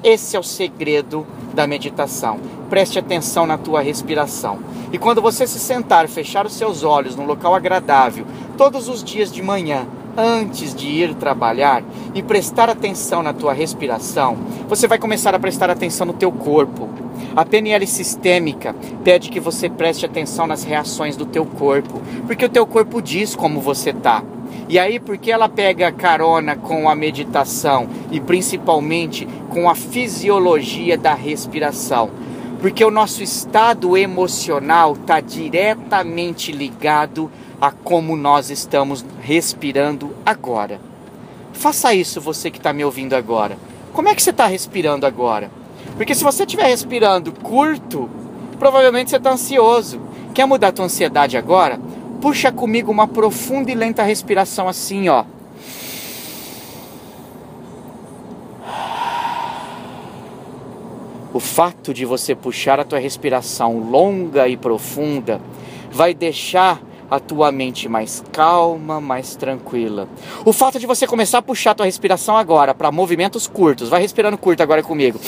Esse é o segredo da meditação. Preste atenção na tua respiração. E quando você se sentar, fechar os seus olhos num local agradável, todos os dias de manhã, antes de ir trabalhar e prestar atenção na tua respiração, você vai começar a prestar atenção no teu corpo. A PNL sistêmica pede que você preste atenção nas reações do teu corpo, porque o teu corpo diz como você tá. E aí, porque ela pega carona com a meditação e principalmente com a fisiologia da respiração? Porque o nosso estado emocional está diretamente ligado a como nós estamos respirando agora. Faça isso você que está me ouvindo agora. Como é que você está respirando agora? Porque se você estiver respirando curto, provavelmente você está ansioso. Quer mudar a tua ansiedade agora? Puxa comigo uma profunda e lenta respiração assim, ó. O fato de você puxar a tua respiração longa e profunda vai deixar a tua mente mais calma, mais tranquila. O fato de você começar a puxar a tua respiração agora para movimentos curtos, vai respirando curto agora comigo.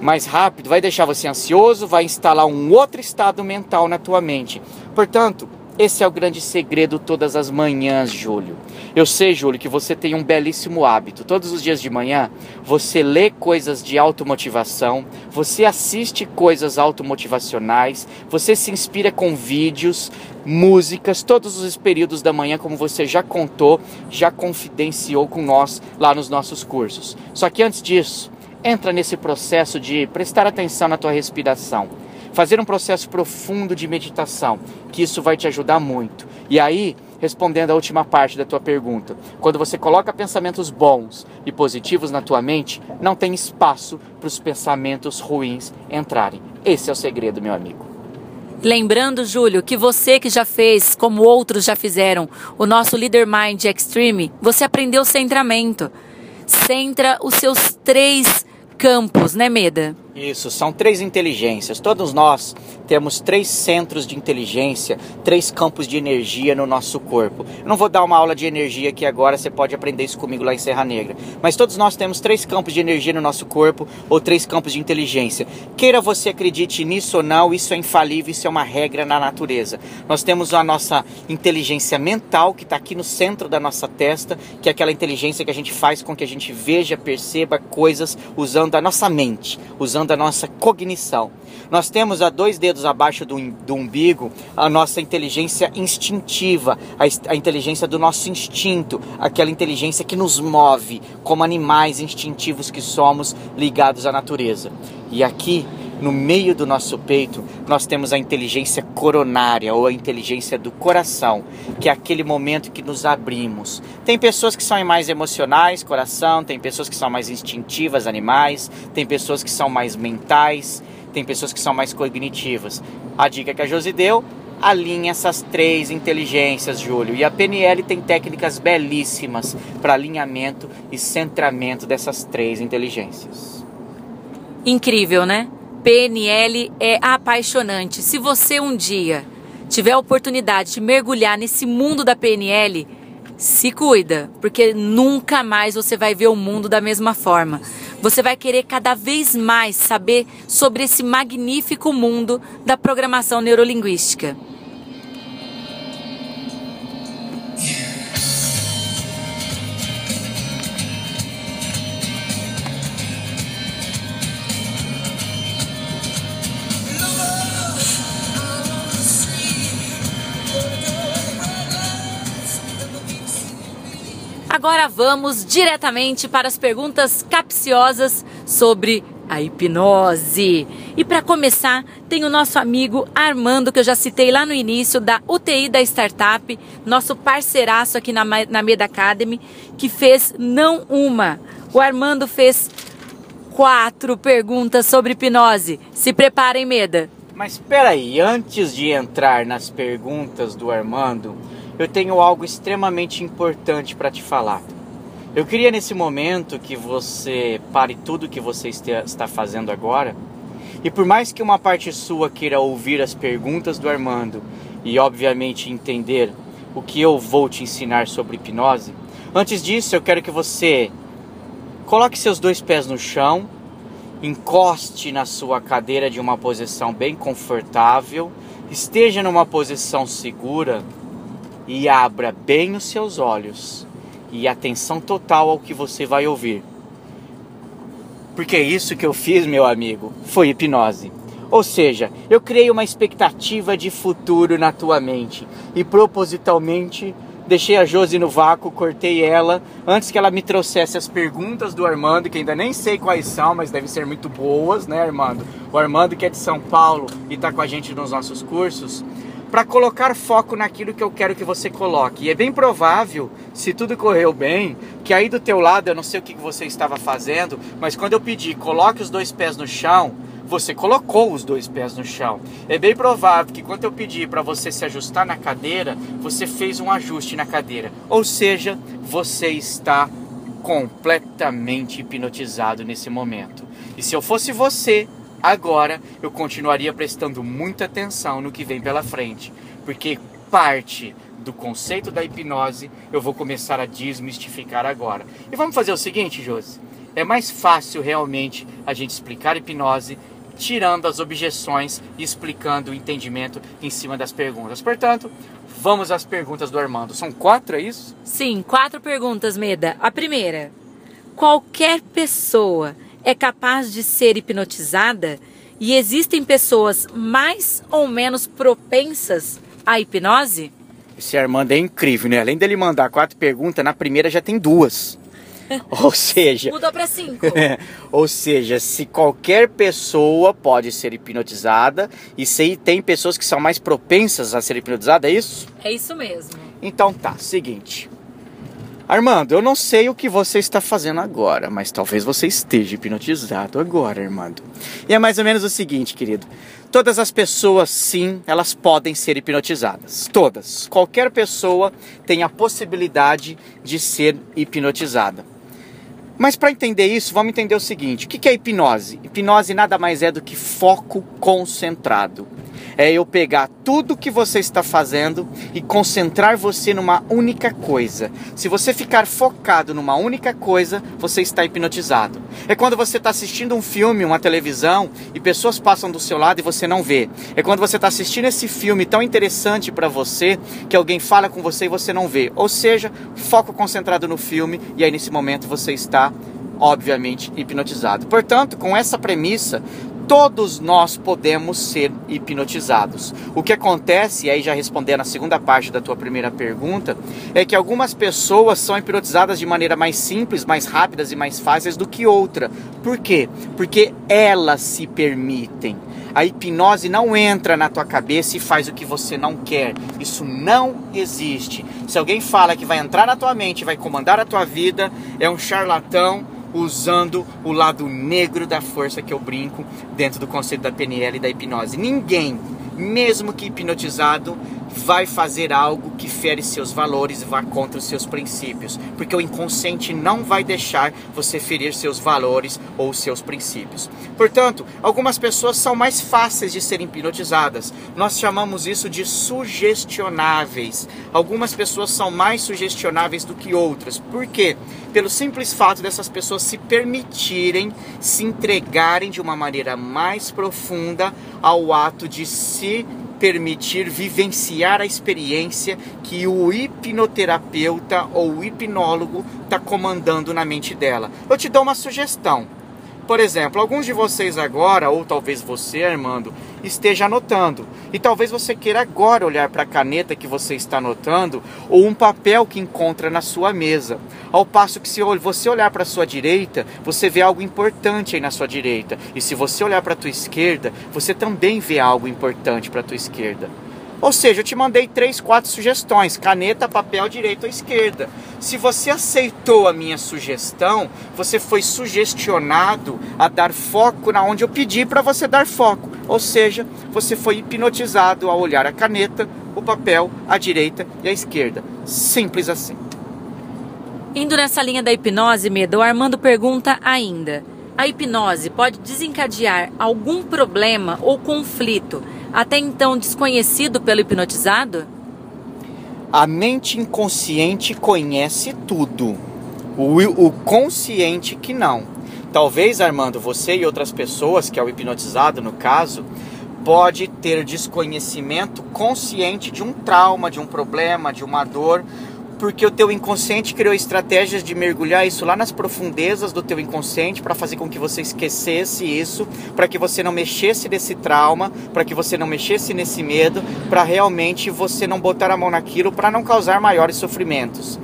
Mais rápido, vai deixar você ansioso, vai instalar um outro estado mental na tua mente. Portanto, esse é o grande segredo todas as manhãs, Júlio. Eu sei, Júlio, que você tem um belíssimo hábito. Todos os dias de manhã, você lê coisas de automotivação, você assiste coisas automotivacionais, você se inspira com vídeos, músicas, todos os períodos da manhã, como você já contou, já confidenciou com nós lá nos nossos cursos. Só que antes disso, entra nesse processo de prestar atenção na tua respiração fazer um processo profundo de meditação, que isso vai te ajudar muito. E aí, respondendo a última parte da tua pergunta, quando você coloca pensamentos bons e positivos na tua mente, não tem espaço para os pensamentos ruins entrarem. Esse é o segredo, meu amigo. Lembrando, Júlio, que você que já fez, como outros já fizeram, o nosso Leader Mind Extreme, você aprendeu centramento. Centra os seus três campos, né, Meda? Isso, são três inteligências. Todos nós temos três centros de inteligência, três campos de energia no nosso corpo. Eu não vou dar uma aula de energia aqui agora, você pode aprender isso comigo lá em Serra Negra. Mas todos nós temos três campos de energia no nosso corpo ou três campos de inteligência. Queira você acredite nisso ou não, isso é infalível, isso é uma regra na natureza. Nós temos a nossa inteligência mental, que está aqui no centro da nossa testa, que é aquela inteligência que a gente faz com que a gente veja, perceba coisas usando a nossa mente, usando da nossa cognição. Nós temos a dois dedos abaixo do, do umbigo a nossa inteligência instintiva, a, a inteligência do nosso instinto, aquela inteligência que nos move como animais instintivos que somos ligados à natureza. E aqui no meio do nosso peito, nós temos a inteligência coronária ou a inteligência do coração, que é aquele momento que nos abrimos. Tem pessoas que são mais emocionais, coração, tem pessoas que são mais instintivas, animais, tem pessoas que são mais mentais, tem pessoas que são mais cognitivas. A dica que a Josi deu, alinha essas três inteligências, Júlio. E a PNL tem técnicas belíssimas para alinhamento e centramento dessas três inteligências. Incrível, né? PNL é apaixonante. Se você um dia tiver a oportunidade de mergulhar nesse mundo da PNL, se cuida, porque nunca mais você vai ver o mundo da mesma forma. Você vai querer cada vez mais saber sobre esse magnífico mundo da programação neurolinguística. Agora vamos diretamente para as perguntas capciosas sobre a hipnose. E para começar, tem o nosso amigo Armando, que eu já citei lá no início, da UTI da Startup, nosso parceiraço aqui na, na Meda Academy, que fez não uma. O Armando fez quatro perguntas sobre hipnose. Se preparem, Meda. Mas espera aí, antes de entrar nas perguntas do Armando, eu tenho algo extremamente importante para te falar. Eu queria nesse momento que você pare tudo que você está fazendo agora e por mais que uma parte sua queira ouvir as perguntas do Armando e obviamente entender o que eu vou te ensinar sobre hipnose, antes disso eu quero que você coloque seus dois pés no chão, encoste na sua cadeira de uma posição bem confortável, esteja numa posição segura e abra bem os seus olhos e atenção total ao que você vai ouvir. Porque é isso que eu fiz, meu amigo, foi hipnose. Ou seja, eu criei uma expectativa de futuro na tua mente e propositalmente deixei a Josi no vácuo, cortei ela antes que ela me trouxesse as perguntas do Armando, que ainda nem sei quais são, mas devem ser muito boas, né, Armando? O Armando que é de São Paulo e está com a gente nos nossos cursos para colocar foco naquilo que eu quero que você coloque. E é bem provável, se tudo correu bem, que aí do teu lado, eu não sei o que você estava fazendo, mas quando eu pedi, coloque os dois pés no chão, você colocou os dois pés no chão. É bem provável que quando eu pedi para você se ajustar na cadeira, você fez um ajuste na cadeira. Ou seja, você está completamente hipnotizado nesse momento. E se eu fosse você, Agora eu continuaria prestando muita atenção no que vem pela frente, porque parte do conceito da hipnose eu vou começar a desmistificar agora. E vamos fazer o seguinte, Josi: é mais fácil realmente a gente explicar hipnose tirando as objeções e explicando o entendimento em cima das perguntas. Portanto, vamos às perguntas do Armando. São quatro, é isso? Sim, quatro perguntas, Meda. A primeira: qualquer pessoa é capaz de ser hipnotizada e existem pessoas mais ou menos propensas à hipnose? Esse Armando é incrível, né? Além dele mandar quatro perguntas, na primeira já tem duas. Ou seja. Mudou para cinco. ou seja, se qualquer pessoa pode ser hipnotizada e se tem pessoas que são mais propensas a ser hipnotizadas, é isso? É isso mesmo. Então tá, seguinte. Armando, eu não sei o que você está fazendo agora, mas talvez você esteja hipnotizado agora, Armando. E é mais ou menos o seguinte, querido. Todas as pessoas, sim, elas podem ser hipnotizadas. Todas. Qualquer pessoa tem a possibilidade de ser hipnotizada. Mas para entender isso, vamos entender o seguinte: o que é hipnose? Hipnose nada mais é do que foco concentrado é eu pegar tudo que você está fazendo e concentrar você numa única coisa. Se você ficar focado numa única coisa, você está hipnotizado. É quando você está assistindo um filme, uma televisão e pessoas passam do seu lado e você não vê. É quando você está assistindo esse filme tão interessante para você que alguém fala com você e você não vê. Ou seja, foco concentrado no filme e aí nesse momento você está obviamente hipnotizado. Portanto, com essa premissa, todos nós podemos ser hipnotizados. O que acontece, e aí já respondendo a segunda parte da tua primeira pergunta, é que algumas pessoas são hipnotizadas de maneira mais simples, mais rápidas e mais fáceis do que outra. Por quê? Porque elas se permitem. A hipnose não entra na tua cabeça e faz o que você não quer. Isso não existe. Se alguém fala que vai entrar na tua mente, vai comandar a tua vida, é um charlatão usando o lado negro da força que eu brinco dentro do conceito da PNL e da hipnose. Ninguém, mesmo que hipnotizado, vai fazer algo que fere seus valores e vá contra os seus princípios, porque o inconsciente não vai deixar você ferir seus valores ou seus princípios. Portanto, algumas pessoas são mais fáceis de serem hipnotizadas. Nós chamamos isso de sugestionáveis. Algumas pessoas são mais sugestionáveis do que outras. Por quê? Pelo simples fato dessas pessoas se permitirem se entregarem de uma maneira mais profunda ao ato de se permitir vivenciar a experiência que o hipnoterapeuta ou o hipnólogo está comandando na mente dela. Eu te dou uma sugestão. Por exemplo, alguns de vocês agora, ou talvez você, Armando, esteja anotando. E talvez você queira agora olhar para a caneta que você está anotando ou um papel que encontra na sua mesa. Ao passo que se você olhar para a sua direita, você vê algo importante aí na sua direita. E se você olhar para a tua esquerda, você também vê algo importante para a tua esquerda. Ou seja, eu te mandei três, quatro sugestões: caneta, papel, direita ou esquerda. Se você aceitou a minha sugestão, você foi sugestionado a dar foco na onde eu pedi para você dar foco. Ou seja, você foi hipnotizado a olhar a caneta, o papel, a direita e a esquerda. Simples assim. Indo nessa linha da hipnose, Medo, o Armando pergunta ainda: a hipnose pode desencadear algum problema ou conflito? Até então desconhecido pelo hipnotizado? A mente inconsciente conhece tudo, o, o consciente que não. Talvez, Armando, você e outras pessoas, que é o hipnotizado no caso, pode ter desconhecimento consciente de um trauma, de um problema, de uma dor, porque o teu inconsciente criou estratégias de mergulhar isso lá nas profundezas do teu inconsciente para fazer com que você esquecesse isso, para que você não mexesse nesse trauma, para que você não mexesse nesse medo, para realmente você não botar a mão naquilo para não causar maiores sofrimentos.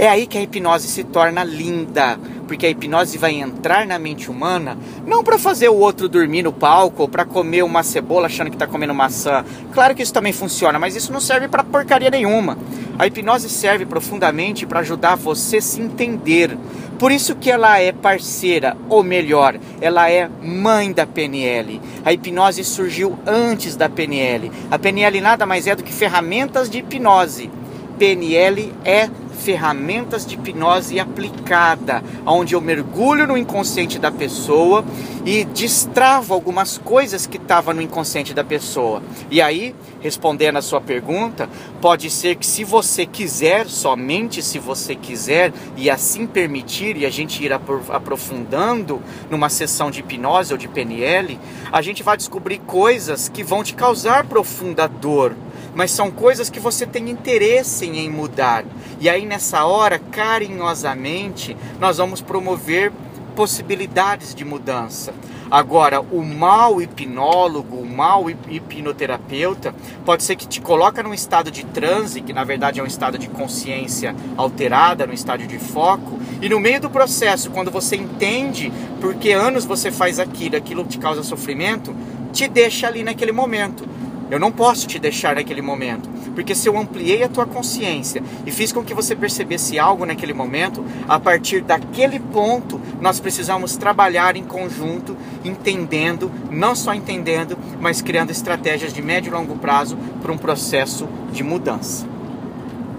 É aí que a hipnose se torna linda, porque a hipnose vai entrar na mente humana não para fazer o outro dormir no palco ou para comer uma cebola achando que está comendo maçã. Claro que isso também funciona, mas isso não serve para porcaria nenhuma. A hipnose serve profundamente para ajudar você a se entender. Por isso que ela é parceira, ou melhor, ela é mãe da PNL. A hipnose surgiu antes da PNL. A PNL nada mais é do que ferramentas de hipnose. PNL é ferramentas de hipnose aplicada, onde eu mergulho no inconsciente da pessoa e destravo algumas coisas que estavam no inconsciente da pessoa. E aí, respondendo a sua pergunta, pode ser que se você quiser, somente se você quiser, e assim permitir, e a gente ir aprofundando numa sessão de hipnose ou de PNL, a gente vai descobrir coisas que vão te causar profunda dor mas são coisas que você tem interesse em mudar. E aí nessa hora, carinhosamente, nós vamos promover possibilidades de mudança. Agora, o mau hipnólogo, o mau hipnoterapeuta, pode ser que te coloca num estado de transe, que na verdade é um estado de consciência alterada, num estado de foco, e no meio do processo, quando você entende por que anos você faz aquilo, aquilo te causa sofrimento, te deixa ali naquele momento. Eu não posso te deixar naquele momento, porque se eu ampliei a tua consciência e fiz com que você percebesse algo naquele momento, a partir daquele ponto nós precisamos trabalhar em conjunto, entendendo, não só entendendo, mas criando estratégias de médio e longo prazo para um processo de mudança.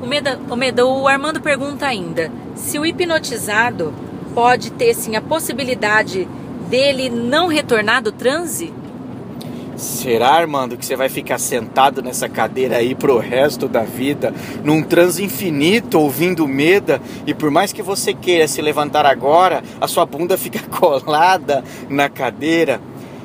O Meda, o Meda, o Armando pergunta ainda: se o hipnotizado pode ter sim a possibilidade dele não retornar do transe? Será, Armando, que você vai ficar sentado nessa cadeira aí pro resto da vida, num transe infinito, ouvindo meda, e por mais que você queira se levantar agora, a sua bunda fica colada na cadeira?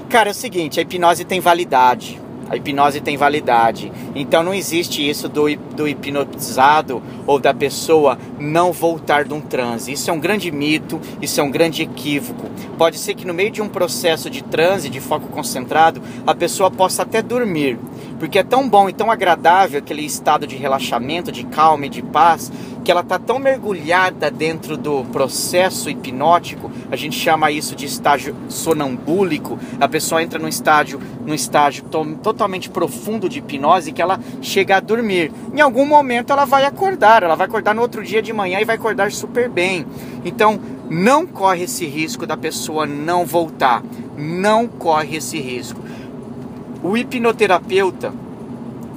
Cara, é o seguinte, a hipnose tem validade. A hipnose tem validade. Então não existe isso do, do hipnotizado ou da pessoa não voltar de um transe. Isso é um grande mito, isso é um grande equívoco. Pode ser que no meio de um processo de transe, de foco concentrado, a pessoa possa até dormir. Porque é tão bom e tão agradável aquele estado de relaxamento, de calma e de paz, que ela está tão mergulhada dentro do processo hipnótico, a gente chama isso de estágio sonambúlico. A pessoa entra num estágio, num estágio to totalmente profundo de hipnose que ela chega a dormir. Em algum momento ela vai acordar, ela vai acordar no outro dia de manhã e vai acordar super bem. Então, não corre esse risco da pessoa não voltar. Não corre esse risco. O hipnoterapeuta,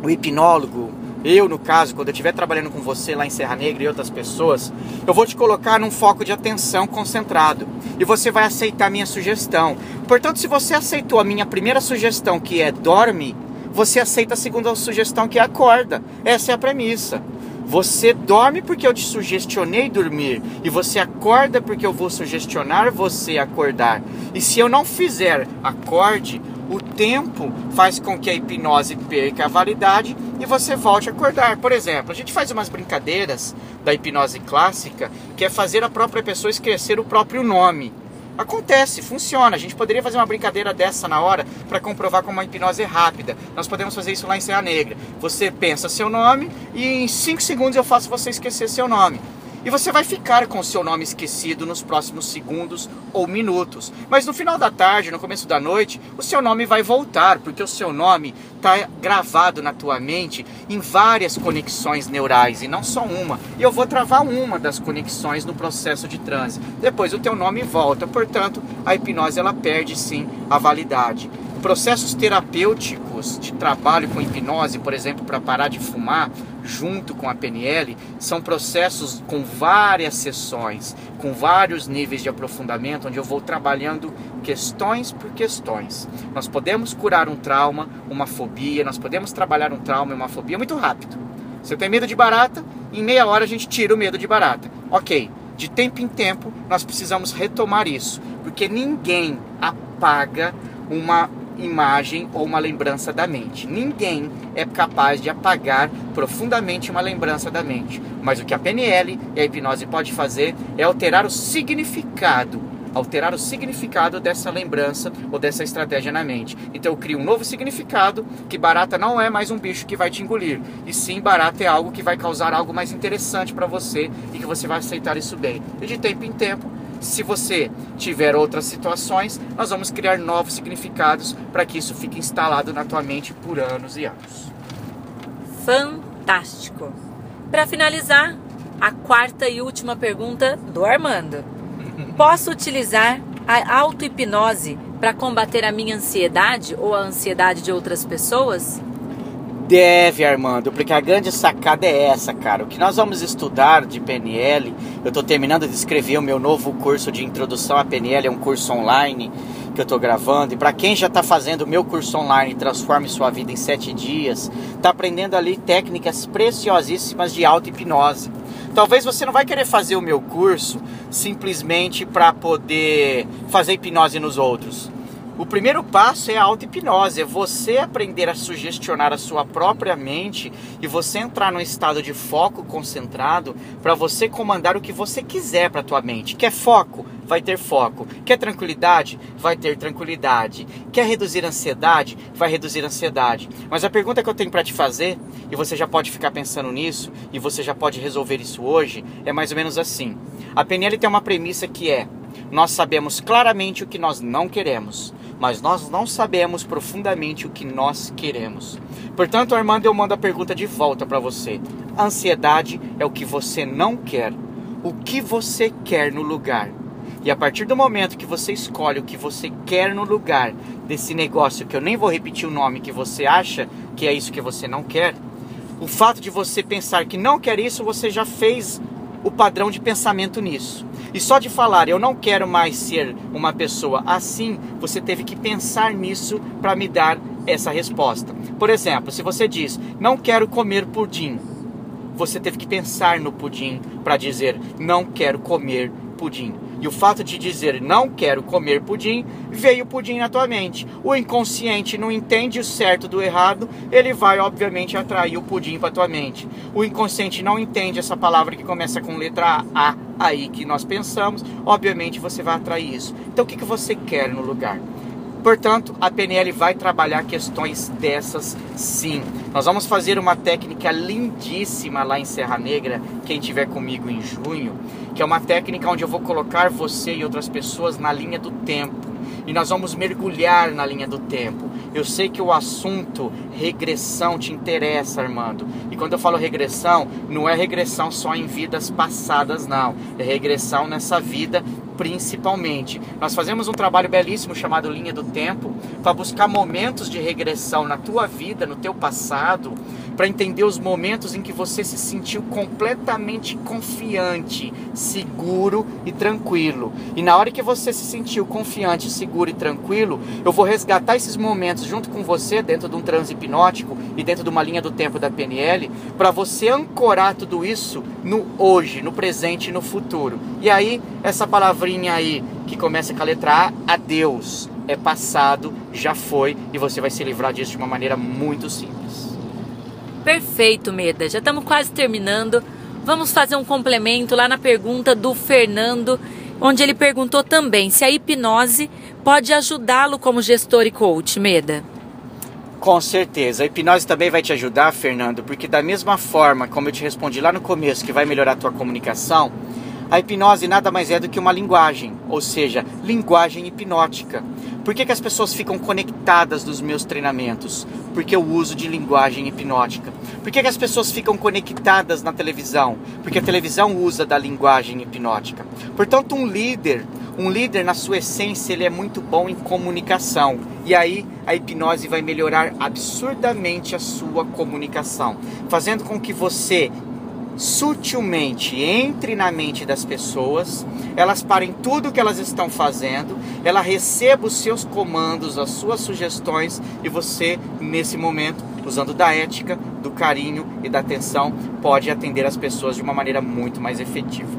o hipnólogo, eu, no caso, quando eu estiver trabalhando com você lá em Serra Negra e outras pessoas, eu vou te colocar num foco de atenção concentrado e você vai aceitar a minha sugestão. Portanto, se você aceitou a minha primeira sugestão, que é dorme, você aceita a segunda sugestão, que é acorda. Essa é a premissa. Você dorme porque eu te sugestionei dormir e você acorda porque eu vou sugestionar você acordar. E se eu não fizer acorde, o tempo faz com que a hipnose perca a validade e você volte a acordar. Por exemplo, a gente faz umas brincadeiras da hipnose clássica, que é fazer a própria pessoa esquecer o próprio nome. Acontece, funciona. A gente poderia fazer uma brincadeira dessa na hora para comprovar como a hipnose é rápida. Nós podemos fazer isso lá em Serra Negra. Você pensa seu nome e em 5 segundos eu faço você esquecer seu nome. E você vai ficar com o seu nome esquecido nos próximos segundos ou minutos. Mas no final da tarde, no começo da noite, o seu nome vai voltar, porque o seu nome está gravado na tua mente em várias conexões neurais e não só uma. E eu vou travar uma das conexões no processo de transe. Depois o teu nome volta. Portanto, a hipnose ela perde sim a validade. Processos terapêuticos de trabalho com hipnose, por exemplo, para parar de fumar, junto com a PNL, são processos com várias sessões, com vários níveis de aprofundamento, onde eu vou trabalhando questões por questões. Nós podemos curar um trauma, uma fobia, nós podemos trabalhar um trauma e uma fobia muito rápido. Se eu tenho medo de barata, em meia hora a gente tira o medo de barata. Ok, de tempo em tempo nós precisamos retomar isso, porque ninguém apaga uma imagem ou uma lembrança da mente. Ninguém é capaz de apagar profundamente uma lembrança da mente. Mas o que a PNL e a hipnose pode fazer é alterar o significado, alterar o significado dessa lembrança ou dessa estratégia na mente. Então eu crio um novo significado que barata não é mais um bicho que vai te engolir, e sim barata é algo que vai causar algo mais interessante para você e que você vai aceitar isso bem. E de tempo em tempo se você tiver outras situações, nós vamos criar novos significados para que isso fique instalado na tua mente por anos e anos. Fantástico. Para finalizar, a quarta e última pergunta do Armando. Posso utilizar a auto-hipnose para combater a minha ansiedade ou a ansiedade de outras pessoas? Deve, Armando, porque a grande sacada é essa, cara. O que nós vamos estudar de PNL, eu estou terminando de escrever o meu novo curso de introdução à PNL, é um curso online que eu estou gravando. E para quem já está fazendo o meu curso online, Transforme Sua Vida em Sete Dias, está aprendendo ali técnicas preciosíssimas de auto-hipnose. Talvez você não vai querer fazer o meu curso simplesmente para poder fazer hipnose nos outros. O primeiro passo é a auto-hipnose, é você aprender a sugestionar a sua própria mente e você entrar num estado de foco concentrado para você comandar o que você quiser para a tua mente. Quer foco? Vai ter foco. Quer tranquilidade? Vai ter tranquilidade. Quer reduzir ansiedade? Vai reduzir ansiedade. Mas a pergunta que eu tenho para te fazer, e você já pode ficar pensando nisso, e você já pode resolver isso hoje, é mais ou menos assim. A PNL tem uma premissa que é: nós sabemos claramente o que nós não queremos mas nós não sabemos profundamente o que nós queremos. Portanto, Armando, eu mando a pergunta de volta para você. Ansiedade é o que você não quer. O que você quer no lugar? E a partir do momento que você escolhe o que você quer no lugar desse negócio, que eu nem vou repetir o nome que você acha que é isso que você não quer, o fato de você pensar que não quer isso, você já fez o padrão de pensamento nisso. E só de falar, eu não quero mais ser uma pessoa assim, você teve que pensar nisso para me dar essa resposta. Por exemplo, se você diz, não quero comer pudim, você teve que pensar no pudim para dizer, não quero comer pudim. E o fato de dizer não quero comer pudim, veio pudim na tua mente. O inconsciente não entende o certo do errado, ele vai obviamente atrair o pudim para tua mente. O inconsciente não entende essa palavra que começa com letra A, aí que nós pensamos, obviamente você vai atrair isso. Então o que, que você quer no lugar? Portanto, a PNL vai trabalhar questões dessas sim. Nós vamos fazer uma técnica lindíssima lá em Serra Negra, quem tiver comigo em junho, que é uma técnica onde eu vou colocar você e outras pessoas na linha do tempo. E nós vamos mergulhar na linha do tempo. Eu sei que o assunto regressão te interessa, Armando. E quando eu falo regressão, não é regressão só em vidas passadas, não. É regressão nessa vida principalmente. Nós fazemos um trabalho belíssimo chamado Linha do Tempo para buscar momentos de regressão na tua vida, no teu passado, para entender os momentos em que você se sentiu completamente confiante, seguro e tranquilo. E na hora que você se sentiu confiante, seguro e tranquilo, eu vou resgatar esses momentos junto com você dentro de um transe hipnótico e dentro de uma linha do tempo da PNL, para você ancorar tudo isso no hoje, no presente e no futuro. E aí, essa palavrinha aí que começa com a letra A, adeus, é passado, já foi e você vai se livrar disso de uma maneira muito simples. Perfeito, Meda. Já estamos quase terminando. Vamos fazer um complemento lá na pergunta do Fernando, onde ele perguntou também se a hipnose pode ajudá-lo como gestor e coach, Meda. Com certeza. A hipnose também vai te ajudar, Fernando, porque da mesma forma como eu te respondi lá no começo que vai melhorar a tua comunicação, a hipnose nada mais é do que uma linguagem, ou seja, linguagem hipnótica. Por que, que as pessoas ficam conectadas nos meus treinamentos? Porque eu uso de linguagem hipnótica. Por que, que as pessoas ficam conectadas na televisão? Porque a televisão usa da linguagem hipnótica. Portanto, um líder, um líder na sua essência, ele é muito bom em comunicação. E aí a hipnose vai melhorar absurdamente a sua comunicação, fazendo com que você sutilmente entre na mente das pessoas, elas parem tudo o que elas estão fazendo, ela receba os seus comandos, as suas sugestões e você, nesse momento, usando da ética, do carinho e da atenção, pode atender as pessoas de uma maneira muito mais efetiva.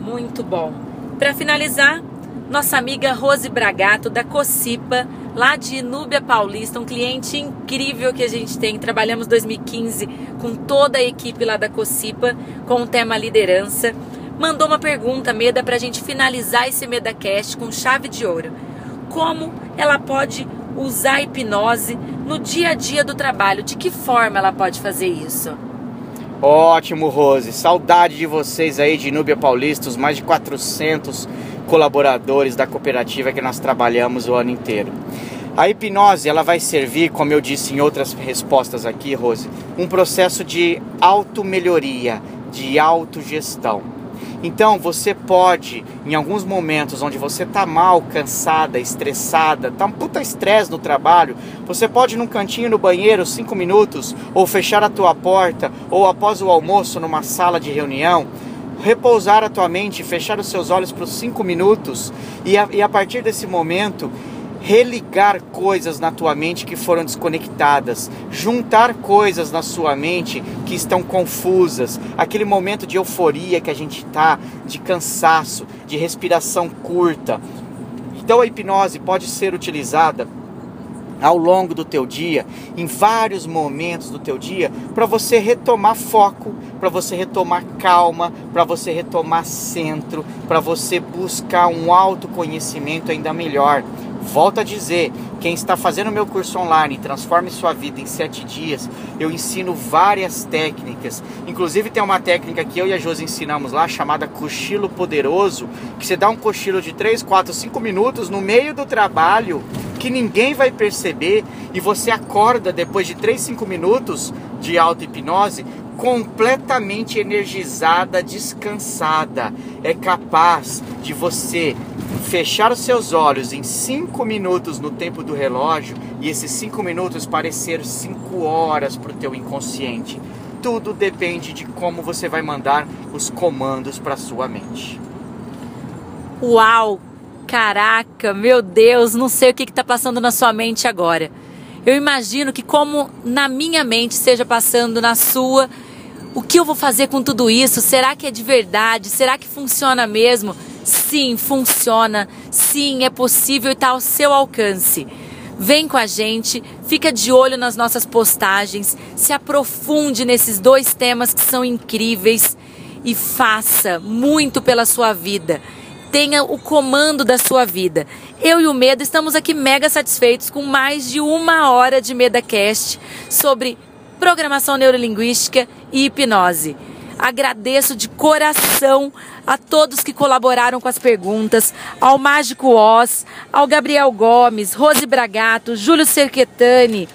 Muito bom. Para finalizar, nossa amiga Rose Bragato da Cocipa lá de Inúbia Paulista, um cliente incrível que a gente tem. Trabalhamos 2015 com toda a equipe lá da Cocipa com o tema liderança. Mandou uma pergunta, Meda, para a gente finalizar esse MedaCast com chave de ouro. Como ela pode usar a hipnose no dia a dia do trabalho? De que forma ela pode fazer isso? Ótimo, Rose. Saudade de vocês aí de Núbia Paulista, os mais de 400 colaboradores da cooperativa que nós trabalhamos o ano inteiro. A hipnose ela vai servir, como eu disse em outras respostas aqui, Rose, um processo de automelhoria, de autogestão. Então você pode, em alguns momentos onde você tá mal, cansada, estressada, tá um puta estresse no trabalho, você pode num cantinho no banheiro cinco minutos, ou fechar a tua porta, ou após o almoço numa sala de reunião, repousar a tua mente, fechar os seus olhos por cinco minutos e a, e a partir desse momento religar coisas na tua mente que foram desconectadas, juntar coisas na sua mente que estão confusas, aquele momento de euforia que a gente tá, de cansaço, de respiração curta. Então a hipnose pode ser utilizada ao longo do teu dia, em vários momentos do teu dia, para você retomar foco, para você retomar calma, para você retomar centro, para você buscar um autoconhecimento ainda melhor. Volto a dizer, quem está fazendo meu curso online Transforme Sua Vida em 7 dias, eu ensino várias técnicas. Inclusive tem uma técnica que eu e a Josi ensinamos lá, chamada cochilo poderoso, que você dá um cochilo de 3, 4, 5 minutos no meio do trabalho, que ninguém vai perceber, e você acorda depois de 3, 5 minutos de auto-hipnose completamente energizada, descansada. É capaz de você fechar os seus olhos em 5 minutos no tempo do relógio e esses 5 minutos parecer 5 horas para o teu inconsciente. tudo depende de como você vai mandar os comandos para sua mente. Uau! Caraca, meu Deus, não sei o que está passando na sua mente agora. Eu imagino que, como na minha mente esteja passando na sua, o que eu vou fazer com tudo isso? Será que é de verdade? Será que funciona mesmo? Sim, funciona. Sim, é possível e está ao seu alcance. Vem com a gente, fica de olho nas nossas postagens, se aprofunde nesses dois temas que são incríveis e faça muito pela sua vida. Tenha o comando da sua vida. Eu e o Meda estamos aqui mega satisfeitos com mais de uma hora de MedaCast sobre programação neurolinguística e hipnose. Agradeço de coração a todos que colaboraram com as perguntas, ao Mágico Oz, ao Gabriel Gomes, Rose Bragato, Júlio Cerquetani,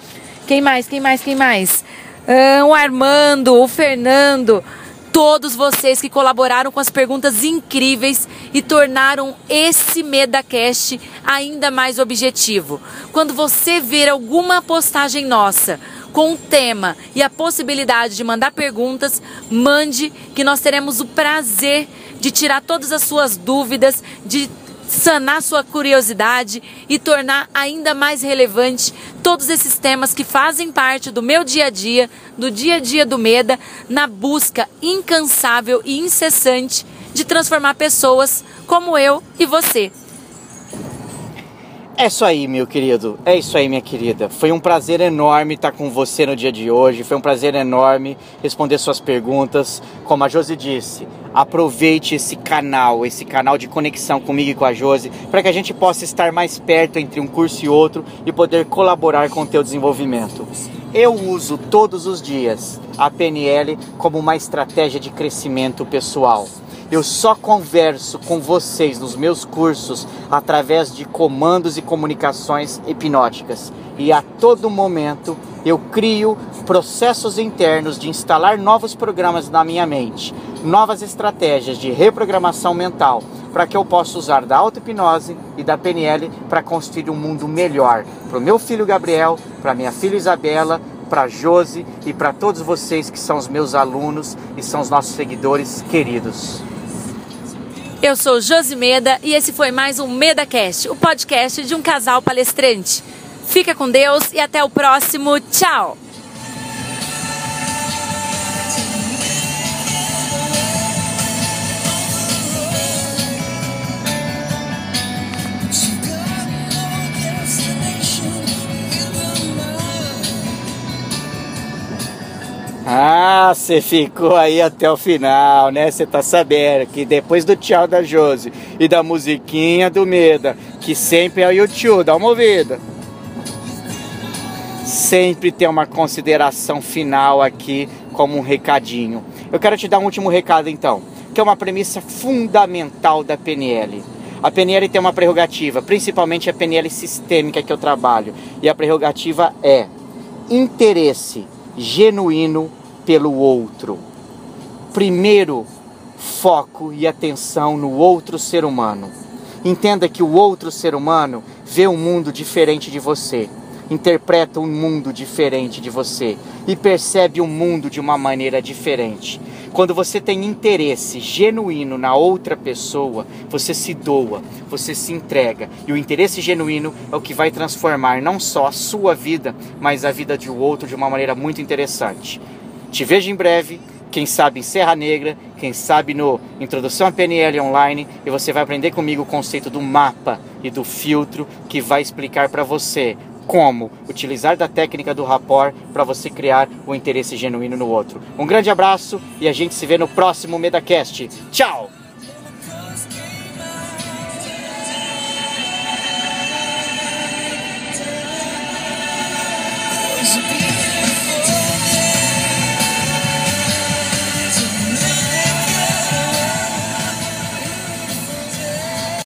quem mais, quem mais, quem mais? Ah, o Armando, o Fernando, todos vocês que colaboraram com as perguntas incríveis e tornaram esse MedaCast ainda mais objetivo. Quando você ver alguma postagem nossa com o tema e a possibilidade de mandar perguntas, mande que nós teremos o prazer de tirar todas as suas dúvidas, de sanar sua curiosidade e tornar ainda mais relevante todos esses temas que fazem parte do meu dia a dia, do dia a dia do Meda, na busca incansável e incessante de transformar pessoas como eu e você. É isso aí, meu querido. É isso aí, minha querida. Foi um prazer enorme estar com você no dia de hoje. Foi um prazer enorme responder suas perguntas. Como a Josi disse, aproveite esse canal, esse canal de conexão comigo e com a Josi, para que a gente possa estar mais perto entre um curso e outro e poder colaborar com o teu desenvolvimento. Eu uso todos os dias a PNL como uma estratégia de crescimento pessoal. Eu só converso com vocês nos meus cursos através de comandos e comunicações hipnóticas. E a todo momento eu crio processos internos de instalar novos programas na minha mente, novas estratégias de reprogramação mental, para que eu possa usar da auto-hipnose e da PNL para construir um mundo melhor para o meu filho Gabriel, para minha filha Isabela, para Josi e para todos vocês que são os meus alunos e são os nossos seguidores queridos. Eu sou Josi Meda e esse foi mais um MedaCast, o podcast de um casal palestrante. Fica com Deus e até o próximo. Tchau! Ah, você ficou aí até o final, né? Você tá sabendo que depois do tchau da Josi e da musiquinha do Meda, que sempre é o YouTube, dá uma ouvida. Sempre tem uma consideração final aqui como um recadinho. Eu quero te dar um último recado então, que é uma premissa fundamental da PNL. A PNL tem uma prerrogativa, principalmente a PNL sistêmica que eu trabalho, e a prerrogativa é interesse genuíno pelo outro. Primeiro, foco e atenção no outro ser humano. Entenda que o outro ser humano vê um mundo diferente de você, interpreta um mundo diferente de você e percebe o um mundo de uma maneira diferente. Quando você tem interesse genuíno na outra pessoa, você se doa, você se entrega. E o interesse genuíno é o que vai transformar não só a sua vida, mas a vida de outro de uma maneira muito interessante. Te vejo em breve, quem sabe em Serra Negra, quem sabe no Introdução à PNL Online, e você vai aprender comigo o conceito do mapa e do filtro que vai explicar para você como utilizar da técnica do rapport para você criar o interesse genuíno no outro. Um grande abraço e a gente se vê no próximo MedaCast. Tchau!